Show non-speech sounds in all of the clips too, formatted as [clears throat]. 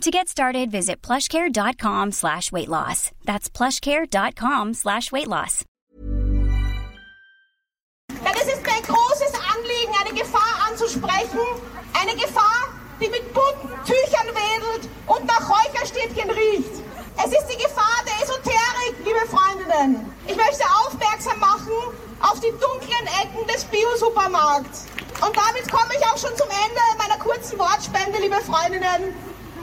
To get started, visit plushcare.com slash weight loss. That's plushcare.com slash weight loss. Denn es ist mir ein großes Anliegen, eine Gefahr anzusprechen. Eine Gefahr, die mit bunten Tüchern wedelt und nach Räucherstäbchen riecht. Es ist die Gefahr der Esoterik, liebe Freundinnen. Ich möchte aufmerksam machen auf die dunklen Ecken des Bio-Supermarkts. Und damit komme ich auch schon zum Ende meiner kurzen Wortspende, liebe Freundinnen,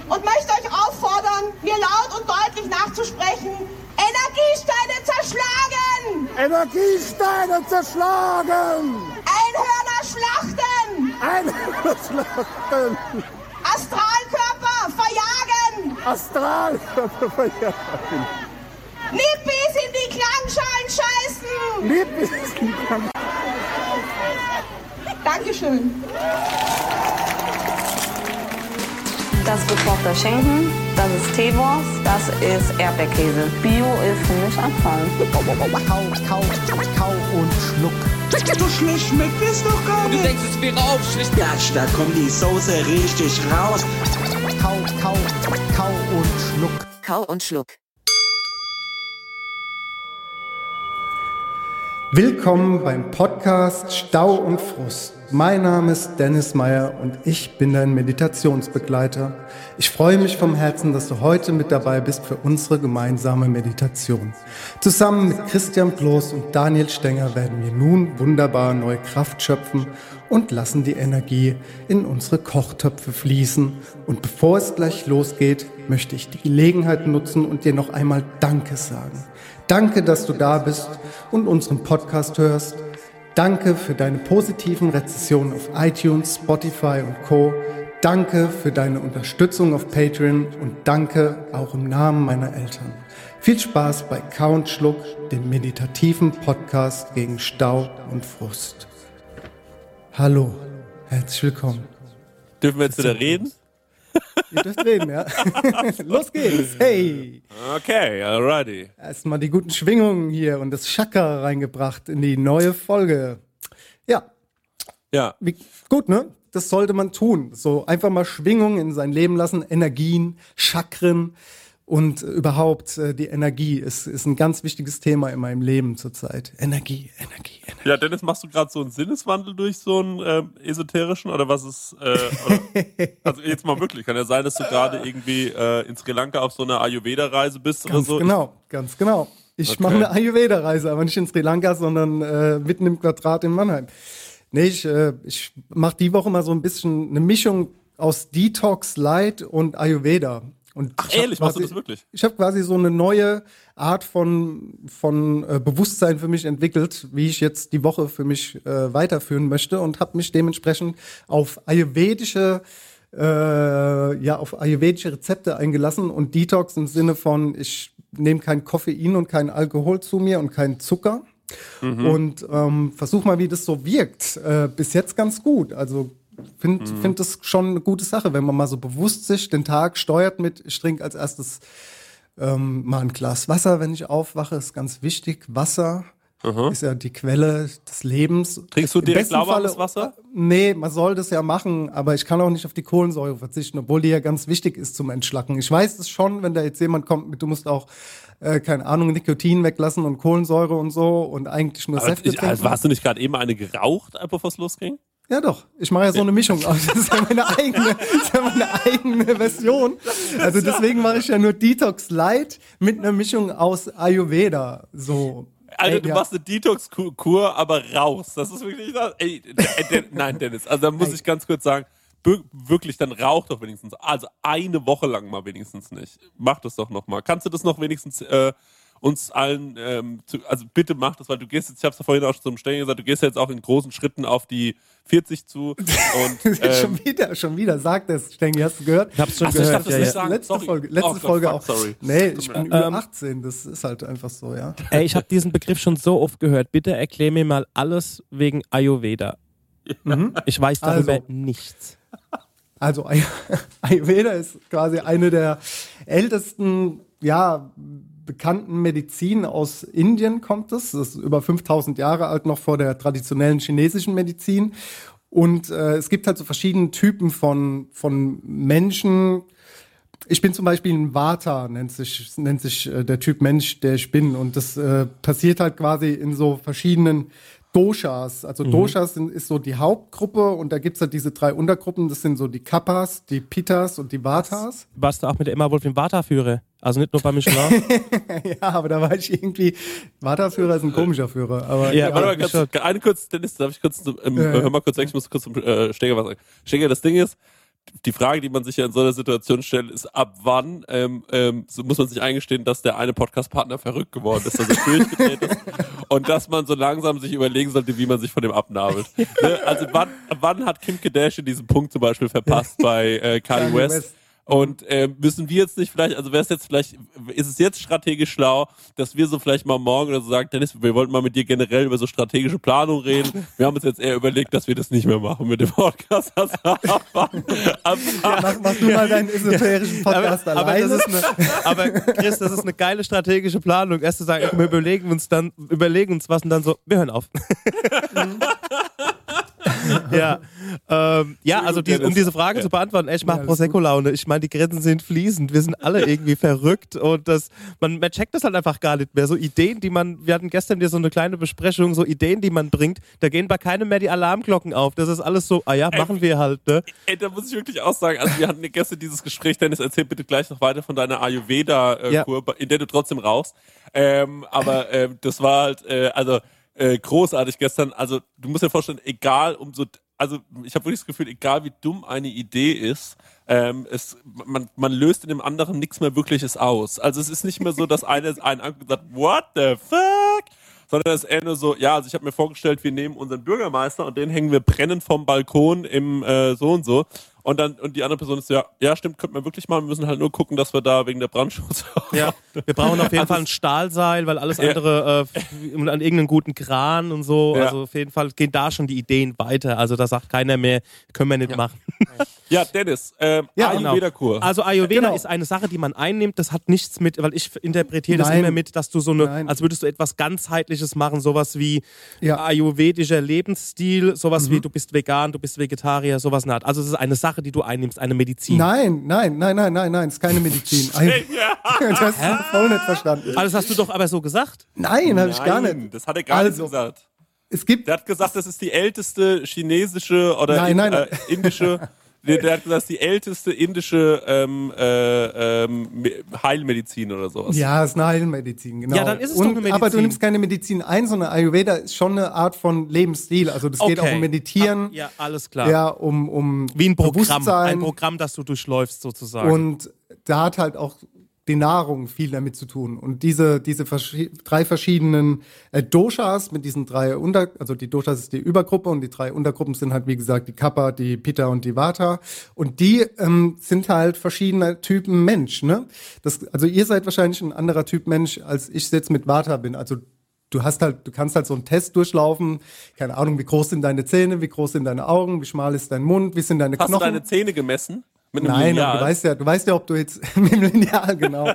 und möchte euch auffordern, mir laut und deutlich nachzusprechen, Energiesteine zerschlagen! Energiesteine zerschlagen! Einhörner schlachten! Einhörner schlachten! Astralkörper verjagen! Astralkörper verjagen! Nippis in die Klangschalen scheißen! Nippis in die Klangschalen! Dankeschön. Das ist gekochter Schinken, das ist Teewurst, das ist Erdbeerkäse. Bio ist für mich Abfall. Kau, kau, kau und schluck. So schlecht schmeckt es doch gar Du nicht. denkst, es wäre aufschlicht. Gatsch, da kommt die Soße richtig raus. Kau, kau, kau und schluck. Kau und Schluck. Willkommen beim Podcast Stau und Frust. Mein Name ist Dennis Meyer und ich bin dein Meditationsbegleiter. Ich freue mich vom Herzen, dass du heute mit dabei bist für unsere gemeinsame Meditation. Zusammen mit Christian Bloß und Daniel Stenger werden wir nun wunderbar neue Kraft schöpfen und lassen die Energie in unsere Kochtöpfe fließen. Und bevor es gleich losgeht, möchte ich die Gelegenheit nutzen und dir noch einmal Danke sagen. Danke, dass du da bist und unseren Podcast hörst. Danke für deine positiven Rezensionen auf iTunes, Spotify und Co. Danke für deine Unterstützung auf Patreon und danke auch im Namen meiner Eltern. Viel Spaß bei Count Schluck, dem meditativen Podcast gegen Stau und Frust. Hallo, herzlich willkommen. Dürfen wir jetzt wieder reden? [laughs] Ihr dürft reden, ja? [laughs] Los geht's. Hey! Okay, alrighty. Erstmal die guten Schwingungen hier und das Chakra reingebracht in die neue Folge. Ja, Ja, wie, gut, ne? Das sollte man tun. So einfach mal Schwingungen in sein Leben lassen, Energien, Chakren und überhaupt äh, die Energie ist, ist ein ganz wichtiges Thema in meinem Leben zurzeit. Energie, Energie, Energie. ja Dennis, machst du gerade so einen Sinneswandel durch so einen ähm, esoterischen oder was ist, äh, oder, [laughs] also jetzt mal wirklich, kann ja sein, dass du gerade irgendwie äh, in Sri Lanka auf so einer Ayurveda-Reise bist oder Ganz so. genau, ganz genau. Ich Okay. mache eine Ayurveda-Reise, aber nicht in Sri Lanka, sondern äh, mitten im Quadrat in Mannheim. Nee, ich, äh, ich mache die Woche mal so ein bisschen eine Mischung aus Detox Light und Ayurveda. Und Ach ehrlich, machst du quasi- das wirklich? Ich habe quasi so eine neue Art von, von äh, Bewusstsein für mich entwickelt, wie ich jetzt die Woche für mich äh, weiterführen möchte und habe mich dementsprechend auf ayurvedische äh, ja auf ayurvedische Rezepte eingelassen und Detox im Sinne von ich nehme kein Koffein und kein Alkohol zu mir und keinen Zucker und ähm, versuch mal, wie das so wirkt. Äh, bis jetzt ganz gut. Also finde find das schon eine gute Sache, wenn man mal so bewusst sich den Tag steuert mit, ich trinke als erstes ähm, mal ein Glas Wasser, wenn ich aufwache, ist ganz wichtig. Wasser ist ja die Quelle des Lebens. Trinkst du direkt lauwarmes Wasser? Nee, man soll das ja machen, aber ich kann auch nicht auf die Kohlensäure verzichten, obwohl die ja ganz wichtig ist zum Entschlacken. Ich weiß es schon, wenn da jetzt jemand kommt mit, du musst auch, äh, keine Ahnung, Nikotin weglassen und Kohlensäure und so und eigentlich nur Aber Säfte ich, also, hast du nicht gerade eben eine geraucht, bevor es losging? Ja, doch. Ich mache ja so eine Mischung aus. Das ist ja meine eigene, das ist ja meine eigene Version. Also deswegen mache ich ja nur Detox Light mit einer Mischung aus Ayurveda. So. Also Ey, du ja. machst eine Detox-Kur, aber raus. Das ist wirklich das. Ey, äh, Den- nein, Dennis. Also da muss Ey. ich ganz kurz sagen, wirklich, dann rauch doch wenigstens. Also eine Woche lang mal wenigstens nicht. Mach das doch noch mal. Kannst du das noch wenigstens äh, uns allen, ähm, zu, also bitte mach das, weil du gehst jetzt, ich habe es ja vorhin auch schon zum Stellen gesagt, du gehst jetzt auch in großen Schritten auf die 40 zu. [laughs] Und, ähm, schon wieder, schon wieder, sagt es, Stengi, hast du gehört? Ich hab's schon Ach so, ich gehört. darf das ja, nicht ja. sagen. Letzte sorry. Folge, letzte Oh Folge fuck, auch. Sorry. Nee, ich bin über Ähm, 18, das ist halt einfach so, ja. Ey, ich habe diesen Begriff schon so oft gehört. Bitte erklär mir mal alles wegen Ayurveda. Ich weiß darüber Also. nichts. Also Ay- [laughs] Ayurveda ist quasi eine der ältesten, ja, bekannten Medizin aus Indien kommt es. Das ist über 5000 Jahre alt, noch vor der traditionellen chinesischen Medizin. Und äh, es gibt halt so verschiedene Typen von, von Menschen. Ich bin zum Beispiel ein Vata, nennt sich, nennt sich äh, der Typ Mensch, der ich bin. Und das äh, passiert halt quasi in so verschiedenen Doshas. Also Doshas sind, ist so die Hauptgruppe und da gibt's halt diese drei Untergruppen. Das sind so die Kappas, die Pitas und die Vatas. Warst du auch mit der Emma Wolf im Vata-Führer? Also nicht nur bei Michelin? [laughs] ja, aber da war ich irgendwie, Vata-Führer ist ein komischer Führer. Aber Ja, Warte mal, ganz, eine kurz, Dennis, darf ich kurz, zum, ähm, Ja, hör mal kurz weg, ich muss kurz zum äh, Steger was sagen. Steger, das Ding ist, die Frage, die man sich ja in so einer Situation stellt, ist, ab wann ähm, ähm, so muss man sich eingestehen, dass der eine Podcast-Partner verrückt geworden ist, dass er durchgedreht ist [laughs] und dass man so langsam sich überlegen sollte, wie man sich von dem abnabelt. ne? Also wann, wann hat Kim Kardashian diesen Punkt zum Beispiel verpasst bei äh, Kanye Kanye West? West. Und äh, müssen wir jetzt nicht vielleicht, also wäre es jetzt vielleicht, ist es jetzt strategisch schlau, dass wir so vielleicht mal morgen oder so sagen, Dennis, wir wollten mal mit dir generell über so strategische Planung reden. Wir haben uns jetzt eher überlegt, dass wir das nicht mehr machen mit dem Podcast. Also, ab, ab, ab, mach, mach du mal deinen esoterischen Podcast aber, alleine. das ist eine, aber Chris, das ist eine geile strategische Planung. Erst zu sagen, wir überlegen uns dann, überlegen uns was und dann so, wir hören auf. [laughs] [laughs] [laughs] ja, ähm, ja, also die, um diese Frage zu beantworten, ey, ich mache Ja, Prosecco-Laune. Ich meine, die Grenzen sind fließend. Wir sind alle irgendwie verrückt und das, man, man checkt das halt einfach gar nicht mehr. So Ideen, die man, wir hatten gestern hier so eine kleine Besprechung, so Ideen, die man bringt, da gehen bei keinem mehr die Alarmglocken auf. Das ist alles so, ah ja, machen wir halt, ne? Ey, da muss ich wirklich auch sagen, also wir hatten gestern dieses Gespräch, Dennis, erzähl bitte gleich noch weiter von deiner Ayurveda-Kur, in der du trotzdem rauchst. Ähm, aber ähm, das war halt, äh, also äh, großartig gestern. Also du musst dir vorstellen, egal um so, also ich habe wirklich das Gefühl, egal wie dumm eine Idee ist, ähm, es, man, man löst in dem anderen nichts mehr Wirkliches aus. Also es ist nicht mehr so, dass einer einen anguckt und sagt, what the fuck? sondern eher nur so, ja, also ich habe mir vorgestellt, wir nehmen unseren Bürgermeister und den hängen wir brennend vom Balkon im äh, so und so. Und dann, und die andere Person ist so, ja, ja, stimmt, könnten wir wirklich machen. Wir müssen halt nur gucken, dass wir da wegen der Brandschutz. [laughs] Ja, wir brauchen auf jeden Also Fall ein Stahlseil, weil alles Ja. andere äh, an irgendeinen guten Kran und so. Ja. Also auf jeden Fall gehen da schon die Ideen weiter. Also da sagt keiner mehr, können wir nicht machen. Ja, Dennis, ähm, Ja, genau. Ayurveda-Kur. Also Ayurveda Genau. ist eine Sache, die man einnimmt. Das hat nichts mit, weil ich interpretiere das immer mit, dass du so eine, Nein. als würdest du etwas ganzheitliches machen, sowas wie Ja. Mhm. ayurvedischer Lebensstil, sowas wie du bist vegan, du bist Vegetarier, sowas Art. Also es ist eine Sache, die du einnimmst, eine Medizin. Nein, nein, nein, nein, nein, nein, ist keine Medizin. [laughs] [laughs] Das hast du voll nicht verstanden. Also das hast du doch aber so gesagt. Nein, habe ich gar nicht. Das hat er gar Also, nicht gesagt. Es gibt Der hat gesagt, das ist die älteste chinesische oder Nein, in, nein, nein. Äh, indische. [laughs] Der, der hat gesagt, das ist die älteste indische ähm, äh, ähm, Me- Heilmedizin oder sowas. Ja, ist eine Heilmedizin, genau. Ja, dann ist es und, doch eine Medizin. Aber du nimmst keine Medizin ein, sondern Ayurveda ist schon eine Art von Lebensstil. Also das geht auch Okay. um Meditieren, Ja, alles klar. ja, um, um Wie ein Programm, Bewusstsein. ein Programm, das du durchläufst sozusagen. Und da hat halt auch die Nahrung viel damit zu tun. Und diese, diese verschi drei verschiedenen äh, Doshas mit diesen drei Unter, also die Doshas ist die Übergruppe und die drei Untergruppen sind halt, wie gesagt, die Kappa, die Pitta und die Vata. Und die ähm, sind halt verschiedene Typen Mensch, ne? Das, also ihr seid wahrscheinlich ein anderer Typ Mensch, als ich jetzt mit Vata bin. Also du hast halt, du kannst halt so einen Test durchlaufen. Keine Ahnung, wie groß sind deine Zähne, wie groß sind deine Augen, wie schmal ist dein Mund, wie sind deine Hast Knochen. du deine Zähne gemessen? Mit einem Nein, Lineal? du weißt ja, du weißt ja, ob du jetzt [laughs] mit dem Lineal, genau.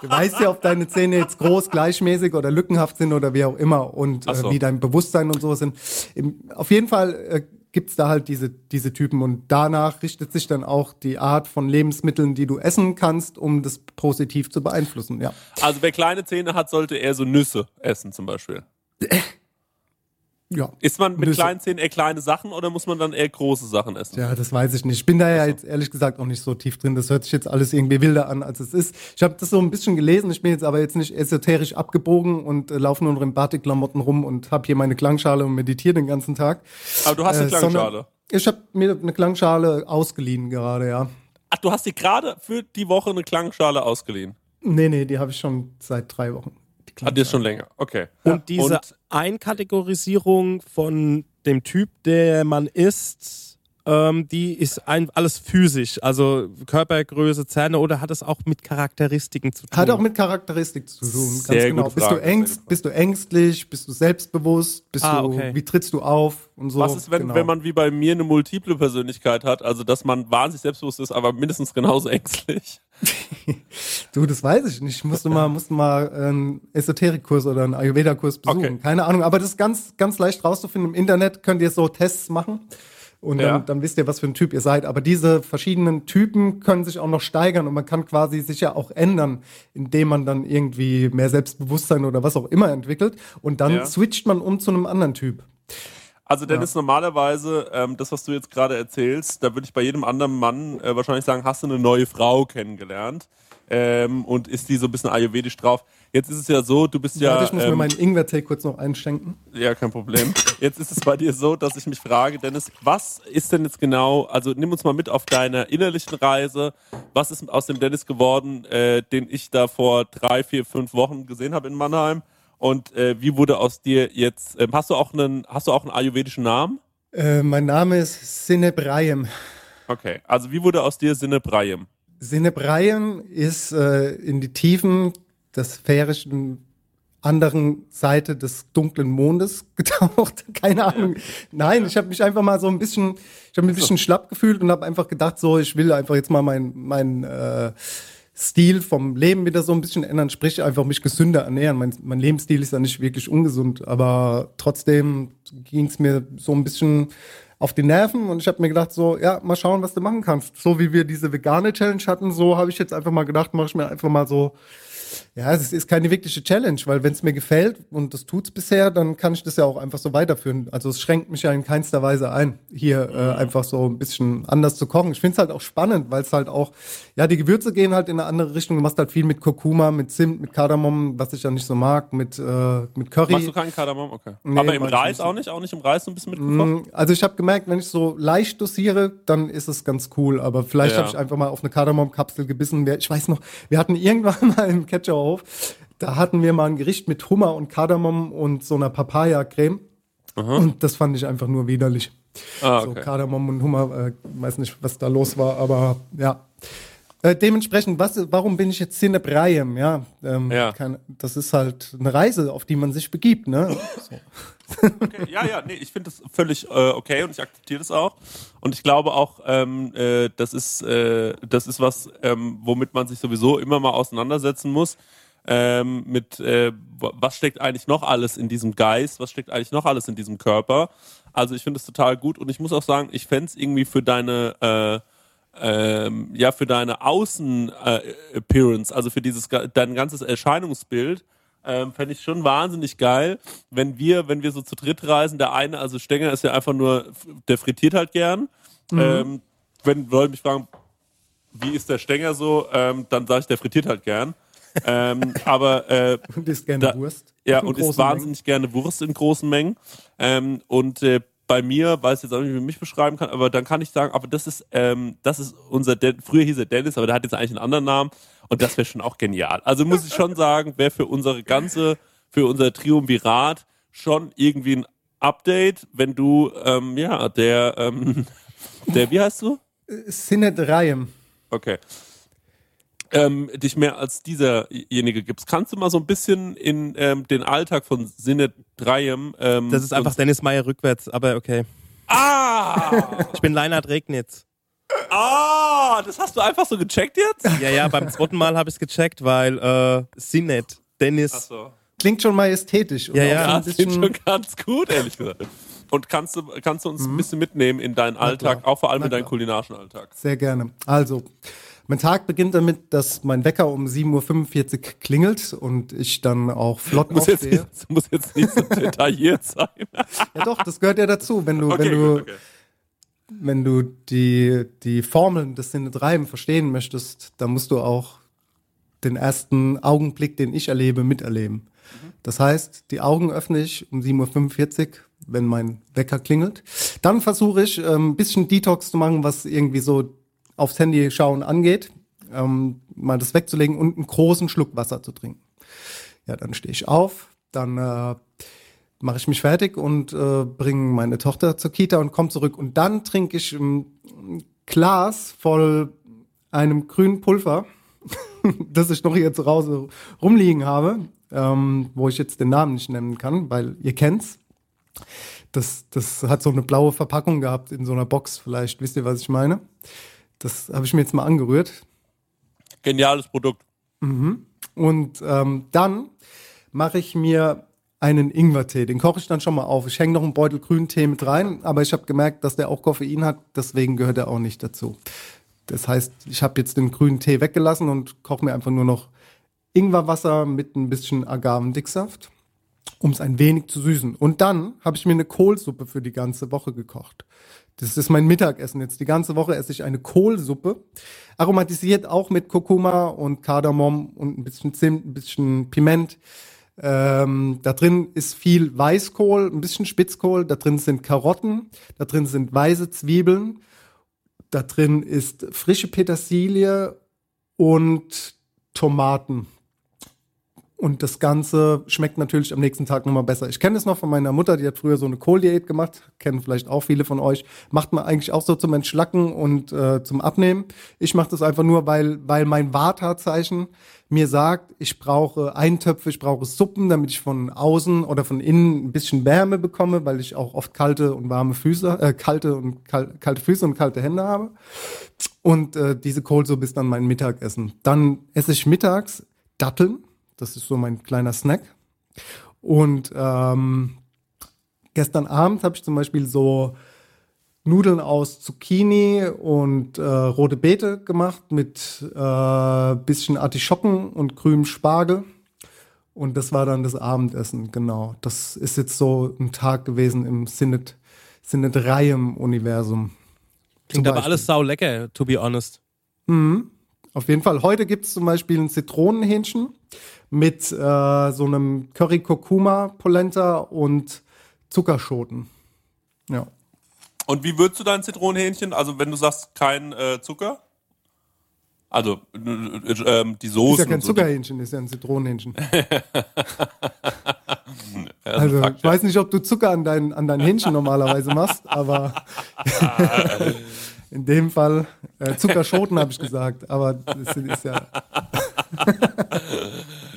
Du weißt ja, ob deine Zähne jetzt groß, gleichmäßig oder lückenhaft sind oder wie auch immer und Ach so. äh, wie dein Bewusstsein und so sind. Im, auf jeden Fall äh, gibt's da halt diese, diese Typen und danach richtet sich dann auch die Art von Lebensmitteln, die du essen kannst, um das positiv zu beeinflussen, ja. Also wer kleine Zähne hat, sollte eher so Nüsse essen zum Beispiel. [laughs] Ja. Isst man mit kleinen Zähnen eher kleine Sachen oder muss man dann eher große Sachen essen? Ja, das weiß ich nicht. Ich bin da ja jetzt ehrlich gesagt auch nicht so tief drin. Das hört sich jetzt alles irgendwie wilder an, als es ist. Ich habe das so ein bisschen gelesen. Ich bin jetzt aber jetzt nicht esoterisch abgebogen und äh, laufe nur noch in Batikklamotten rum und habe hier meine Klangschale und meditiere den ganzen Tag. Aber du hast eine Äh, Klangschale. Ich habe mir eine Klangschale ausgeliehen gerade, ja. Ach, du hast dir gerade für die Woche eine Klangschale ausgeliehen. Nee, nee, die habe ich schon seit drei Wochen. Hat ihr schon länger, okay. Und diese Und- Einkategorisierung von dem Typ, der man ist, ähm, die ist ein, alles physisch, also Körpergröße, Zähne oder hat es auch mit Charakteristiken zu tun? Hat auch mit Charakteristik zu tun, ganz Sehr genau. gute Bist Frage, du ängst, bist du ängstlich, bist du selbstbewusst, bist Ah, du, okay. wie trittst du auf und so. Was ist, wenn, genau. wenn man wie bei mir eine multiple Persönlichkeit hat, also dass man wahnsinnig selbstbewusst ist, aber mindestens genauso ängstlich? [laughs] Du, das weiß ich nicht. Ich musste mal, musste mal einen Esoterikkurs oder einen Ayurveda-Kurs besuchen. Okay. Keine Ahnung, aber das ist ganz, ganz leicht rauszufinden. Im Internet könnt ihr so Tests machen. Und dann, Ja. dann wisst ihr, was für ein Typ ihr seid. Aber diese verschiedenen Typen können sich auch noch steigern und man kann quasi sich ja auch ändern, indem man dann irgendwie mehr Selbstbewusstsein oder was auch immer entwickelt. Und dann Ja. switcht man um zu einem anderen Typ. Also Dennis, normalerweise, ähm, das, was du jetzt gerade erzählst, da würde ich bei jedem anderen Mann äh, wahrscheinlich sagen, hast du eine neue Frau kennengelernt ähm, und ist die so ein bisschen ayurvedisch drauf. Jetzt ist es ja so, du bist ja... Warte, ich muss mir ähm, meinen Ingwer-Tee kurz noch einschenken. Ja, kein Problem. Jetzt ist es bei dir so, dass ich mich frage, Dennis, was ist denn jetzt genau, also nimm uns mal mit auf deiner innerlichen Reise. Was ist aus dem Dennis geworden, äh, den ich da vor drei, vier, fünf Wochen gesehen habe in Mannheim? Und äh, wie wurde aus dir jetzt, ähm, hast du auch einen, hast du auch einen ayurvedischen Namen? Äh, mein Name ist Sinebrayem. Okay, also wie wurde aus dir Sinne Brayem? Sinebrayem ist äh, in die Tiefen des sphärischen anderen Seite des dunklen Mondes [laughs] getaucht. Keine Ahnung. Nein, ich habe mich einfach mal so ein bisschen, ich habe mich ein bisschen schlapp gefühlt und habe einfach gedacht, so, ich will einfach jetzt mal mein, mein äh, Stil vom Leben wieder so ein bisschen ändern, sprich einfach mich gesünder ernähren. Mein, mein Lebensstil ist ja nicht wirklich ungesund, aber trotzdem ging es mir so ein bisschen auf die Nerven und ich habe mir gedacht so, ja, mal schauen, was du machen kannst. So wie wir diese vegane Challenge hatten, so habe ich jetzt einfach mal gedacht, mache ich mir einfach mal so ja, es ist keine wirkliche Challenge, weil wenn es mir gefällt und das tut's bisher, dann kann ich das ja auch einfach so weiterführen. Also es schränkt mich ja in keinster Weise ein, hier äh, einfach so ein bisschen anders zu kochen. Ich finde es halt auch spannend, weil es halt auch, ja, die Gewürze gehen halt in eine andere Richtung. Du machst halt viel mit Kurkuma, mit Zimt, mit Kardamom, was ich ja nicht so mag, mit, äh, mit Curry. Machst du keinen Kardamom? Okay. Nee, Aber im Reis nicht. auch nicht? Auch nicht im Reis so ein bisschen mitgekocht? Mm, Also ich habe gemerkt, wenn ich so leicht dosiere, dann ist es ganz cool. Aber vielleicht Ja. habe ich einfach mal auf eine Kardamomkapsel gebissen. Ich weiß noch, wir hatten irgendwann [laughs] mal im Ketcherhof, da hatten wir mal ein Gericht mit Hummer und Kardamom und so einer Papaya-Creme. Und das fand ich einfach nur widerlich. Ah, So okay. Kardamom und Hummer, äh, weiß nicht, was da los war, aber ja. Äh, dementsprechend, was, warum bin ich jetzt Cinebrayem? Ja, ähm, Ja. Keine, das ist halt eine Reise, auf die man sich begibt, ne? Okay, ja, ja, nee, ich finde das völlig äh, okay und ich akzeptiere das auch. Und ich glaube auch, ähm, äh, das ist, äh, das ist was, ähm, womit man sich sowieso immer mal auseinandersetzen muss. Ähm, mit äh, was steckt eigentlich noch alles in diesem Geist, was steckt eigentlich noch alles in diesem Körper. Also ich finde es total gut und ich muss auch sagen, ich fände es irgendwie für deine äh, ähm, ja für deine Außen-Appearance, also für dieses dein ganzes Erscheinungsbild, ähm, fände ich schon wahnsinnig geil, wenn wir, wenn wir so zu dritt reisen, der eine, also Stenger ist ja einfach nur, der frittiert halt gern. Ähm, wenn Leute mich fragen, wie ist der Stenger so, ähm, dann sage ich, der frittiert halt gern. ähm, [laughs] aber äh, Und isst gerne Da- Wurst. ja, und isst wahnsinnig gerne Wurst in großen Mengen. Ähm, und äh, bei mir, weiß jetzt auch nicht, wie ich mich beschreiben kann, aber dann kann ich sagen, aber das ist, ähm, das ist unser, Den früher hieß er Dennis, aber der hat jetzt eigentlich einen anderen Namen und das wäre schon auch genial. Also muss ich schon sagen, wäre für unsere ganze, für unser Triumvirat schon irgendwie ein Update, wenn du, ähm, ja, der, ähm, [laughs] der, wie heißt du? Sinebrayem. Okay. Ähm, dich mehr als dieserjenige gibst. Kannst du mal so ein bisschen in ähm, den Alltag von Sinne Dreiem. Ähm, Das ist einfach Dennis Meyer rückwärts, aber okay. Ah! [laughs] Ich bin Leinhard Regnitz. ah! Das hast du einfach so gecheckt jetzt? Ja, ja, beim zweiten Mal habe ich es gecheckt, weil äh, Sinnet, Dennis. Achso. Klingt schon majestätisch. Ja, ja. so Ja, das klingt bisschen, schon ganz gut, ehrlich gesagt. Und kannst du, kannst du uns ein bisschen mitnehmen in deinen Alltag, auch vor allem in deinen kulinarischen Alltag? Sehr gerne. Also, mein Tag beginnt damit, dass mein Wecker um 7.45 Uhr klingelt und ich dann auch flott Muss jetzt, aufstehe. nicht, muss jetzt nicht so detailliert sein. [laughs] Ja doch, das gehört ja dazu. Wenn du, Okay, wenn du, gut, okay. wenn du die, die Formeln des Sinne Treiben verstehen möchtest, dann musst du auch den ersten Augenblick, den ich erlebe, miterleben. Das heißt, die Augen öffne ich um 7.45 Uhr, wenn mein Wecker klingelt. Dann versuche ich, ähm, ein bisschen Detox zu machen, was irgendwie so aufs Handy schauen angeht. Ähm, mal das wegzulegen und einen großen Schluck Wasser zu trinken. Ja, dann stehe ich auf, dann äh, mache ich mich fertig und äh, bringe meine Tochter zur Kita und komme zurück. Und dann trinke ich ein Glas voll einem grünen Pulver, [laughs] das ich noch hier zu Hause rumliegen habe, ähm, wo ich jetzt den Namen nicht nennen kann, weil ihr kennt's. Das, das hat so eine blaue Verpackung gehabt in so einer Box. Vielleicht wisst ihr, was ich meine. Das habe ich mir jetzt mal angerührt. Geniales Produkt. Mhm. Und ähm, dann mache ich mir einen Ingwertee. Den koche ich dann schon mal auf. Ich hänge noch einen Beutel grünen Tee mit rein, aber ich habe gemerkt, dass der auch Koffein hat. Deswegen gehört er auch nicht dazu. Das heißt, ich habe jetzt den grünen Tee weggelassen und koche mir einfach nur noch Ingwerwasser mit ein bisschen Agavendicksaft um es ein wenig zu süßen. Und dann habe ich mir eine Kohlsuppe für die ganze Woche gekocht. Das ist mein Mittagessen jetzt. Die ganze Woche esse ich eine Kohlsuppe. Aromatisiert auch mit Kurkuma und Kardamom und ein bisschen Zimt, ein bisschen Piment. Ähm, da drin ist viel Weißkohl, ein bisschen Spitzkohl. Da drin sind Karotten. Da drin sind weiße Zwiebeln. Da drin ist frische Petersilie und Tomaten. Und das Ganze schmeckt natürlich am nächsten Tag nochmal besser. Ich kenne es noch von meiner Mutter, die hat früher so eine Kohldiät gemacht, kennen vielleicht auch viele von euch. Macht man eigentlich auch so zum Entschlacken und äh, zum Abnehmen. Ich mache das einfach nur, weil, weil mein Vata-Zeichen mir sagt, ich brauche Eintöpfe, ich brauche Suppen, damit ich von außen oder von innen ein bisschen Wärme bekomme, weil ich auch oft kalte und warme Füße, äh, kalte und kal kalte Füße und kalte Hände habe. Und äh, diese Kohlsuppe ist dann mein Mittagessen. Dann esse ich mittags Datteln das ist so mein kleiner Snack. Und ähm, gestern Abend habe ich zum Beispiel so Nudeln aus Zucchini und äh, rote Beete gemacht mit äh, bisschen Artischocken und grünem Spargel. Und das war dann das Abendessen, genau. Das ist jetzt so ein Tag gewesen im Sinnet, Sinnet Reiem-Universum. Klingt aber alles sau lecker, to be honest. Mhm. Auf jeden Fall. Heute gibt es zum Beispiel ein Zitronenhähnchen mit äh, so einem Curry Kurkuma Polenta und Zuckerschoten. Ja. Und wie würzt du dein Zitronenhähnchen? Also wenn du sagst kein äh, Zucker? Also äh, äh, die Soße. Ist ja kein so. Zuckerhähnchen, ist ja ein Zitronenhähnchen. [laughs] also ich weiß nicht, ob du Zucker an dein, an dein Hähnchen [laughs] normalerweise machst, aber [laughs] in dem Fall äh, Zuckerschoten habe ich gesagt, aber das ist ja. [laughs]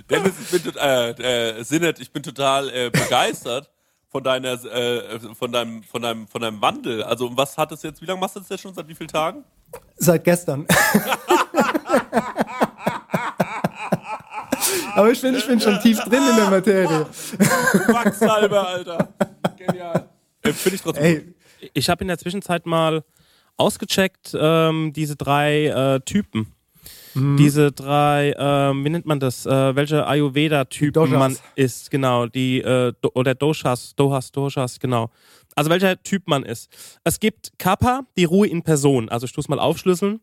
Dennis, ich bin, äh, äh, Sinnet, ich bin total äh, begeistert von deiner, äh, von deinem, von deinem, von deinem Wandel. Also was hat es jetzt? Wie lange machst du das jetzt schon? Seit wie vielen Tagen? Seit gestern. [laughs] Aber ich finde, ich bin schon tief drin in der Materie. Quacksalbe, Alter. Genial. Äh, finde ich trotzdem. Ey, ich habe in der Zwischenzeit mal ausgecheckt ähm, diese drei äh, Typen. Mhm. Diese drei, ähm, wie nennt man das? Äh, welche Ayurveda-Typen man ist, genau, die äh, oder Doshas, Dohas, Doshas, genau. Also welcher Typ man ist. Es gibt Kappa, die Ruhe in Person. Also ich tue es mal aufschlüsseln.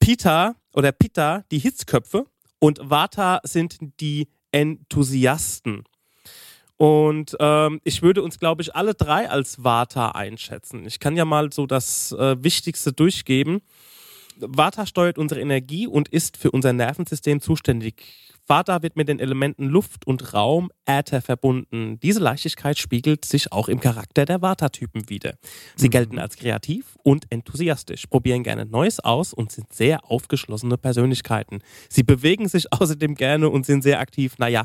Pita oder Pitta, die Hitzköpfe. Und Vata sind die Enthusiasten. Und ähm, ich würde uns, glaube ich, alle drei als Vata einschätzen. Ich kann ja mal so das äh, Wichtigste durchgeben. Vata steuert unsere Energie und ist für unser Nervensystem zuständig. Vata wird mit den Elementen Luft und Raum, Äther verbunden. Diese Leichtigkeit spiegelt sich auch im Charakter der Vata-Typen wider. Sie mhm. gelten als kreativ und enthusiastisch, probieren gerne Neues aus und sind sehr aufgeschlossene Persönlichkeiten. Sie bewegen sich [laughs] außerdem gerne und sind sehr aktiv. Naja,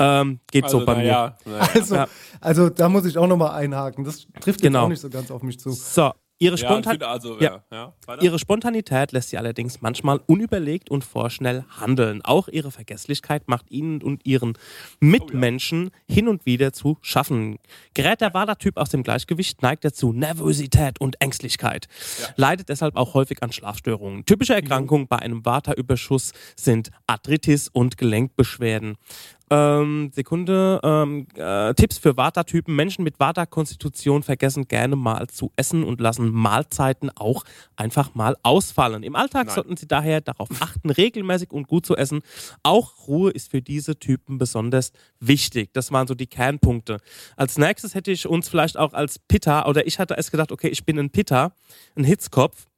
ähm, geht also, so bei mir. Naja. Also, also da muss ich auch nochmal einhaken. Das trifft genau. jetzt auch nicht so ganz auf mich zu. So, Ihre, Spontan ja, also, ja. Ja, ihre, Spontanität lässt sie allerdings manchmal unüberlegt und vorschnell handeln. Auch ihre Vergesslichkeit macht ihnen und ihren Mitmenschen oh, hin und wieder zu schaffen. Gerät der Wader-Typ aus dem Gleichgewicht, neigt er zu Nervosität und Ängstlichkeit. Leidet deshalb auch häufig an Schlafstörungen. Typische Erkrankungen mhm. bei einem Vata-Überschuss sind Arthritis und Gelenkbeschwerden. Ähm, Sekunde. Ähm, äh, Tipps für Vata-Typen. Menschen mit Vata-Konstitution vergessen gerne mal zu essen und lassen Mahlzeiten auch einfach mal ausfallen. Im Alltag Nein. sollten sie daher darauf achten, regelmäßig und gut zu essen. Auch Ruhe ist für diese Typen besonders wichtig. Das waren so die Kernpunkte. Als nächstes hätte ich uns vielleicht auch als Pitta, oder ich hatte es gedacht, okay, ich bin ein Pitta, ein Hitzkopf.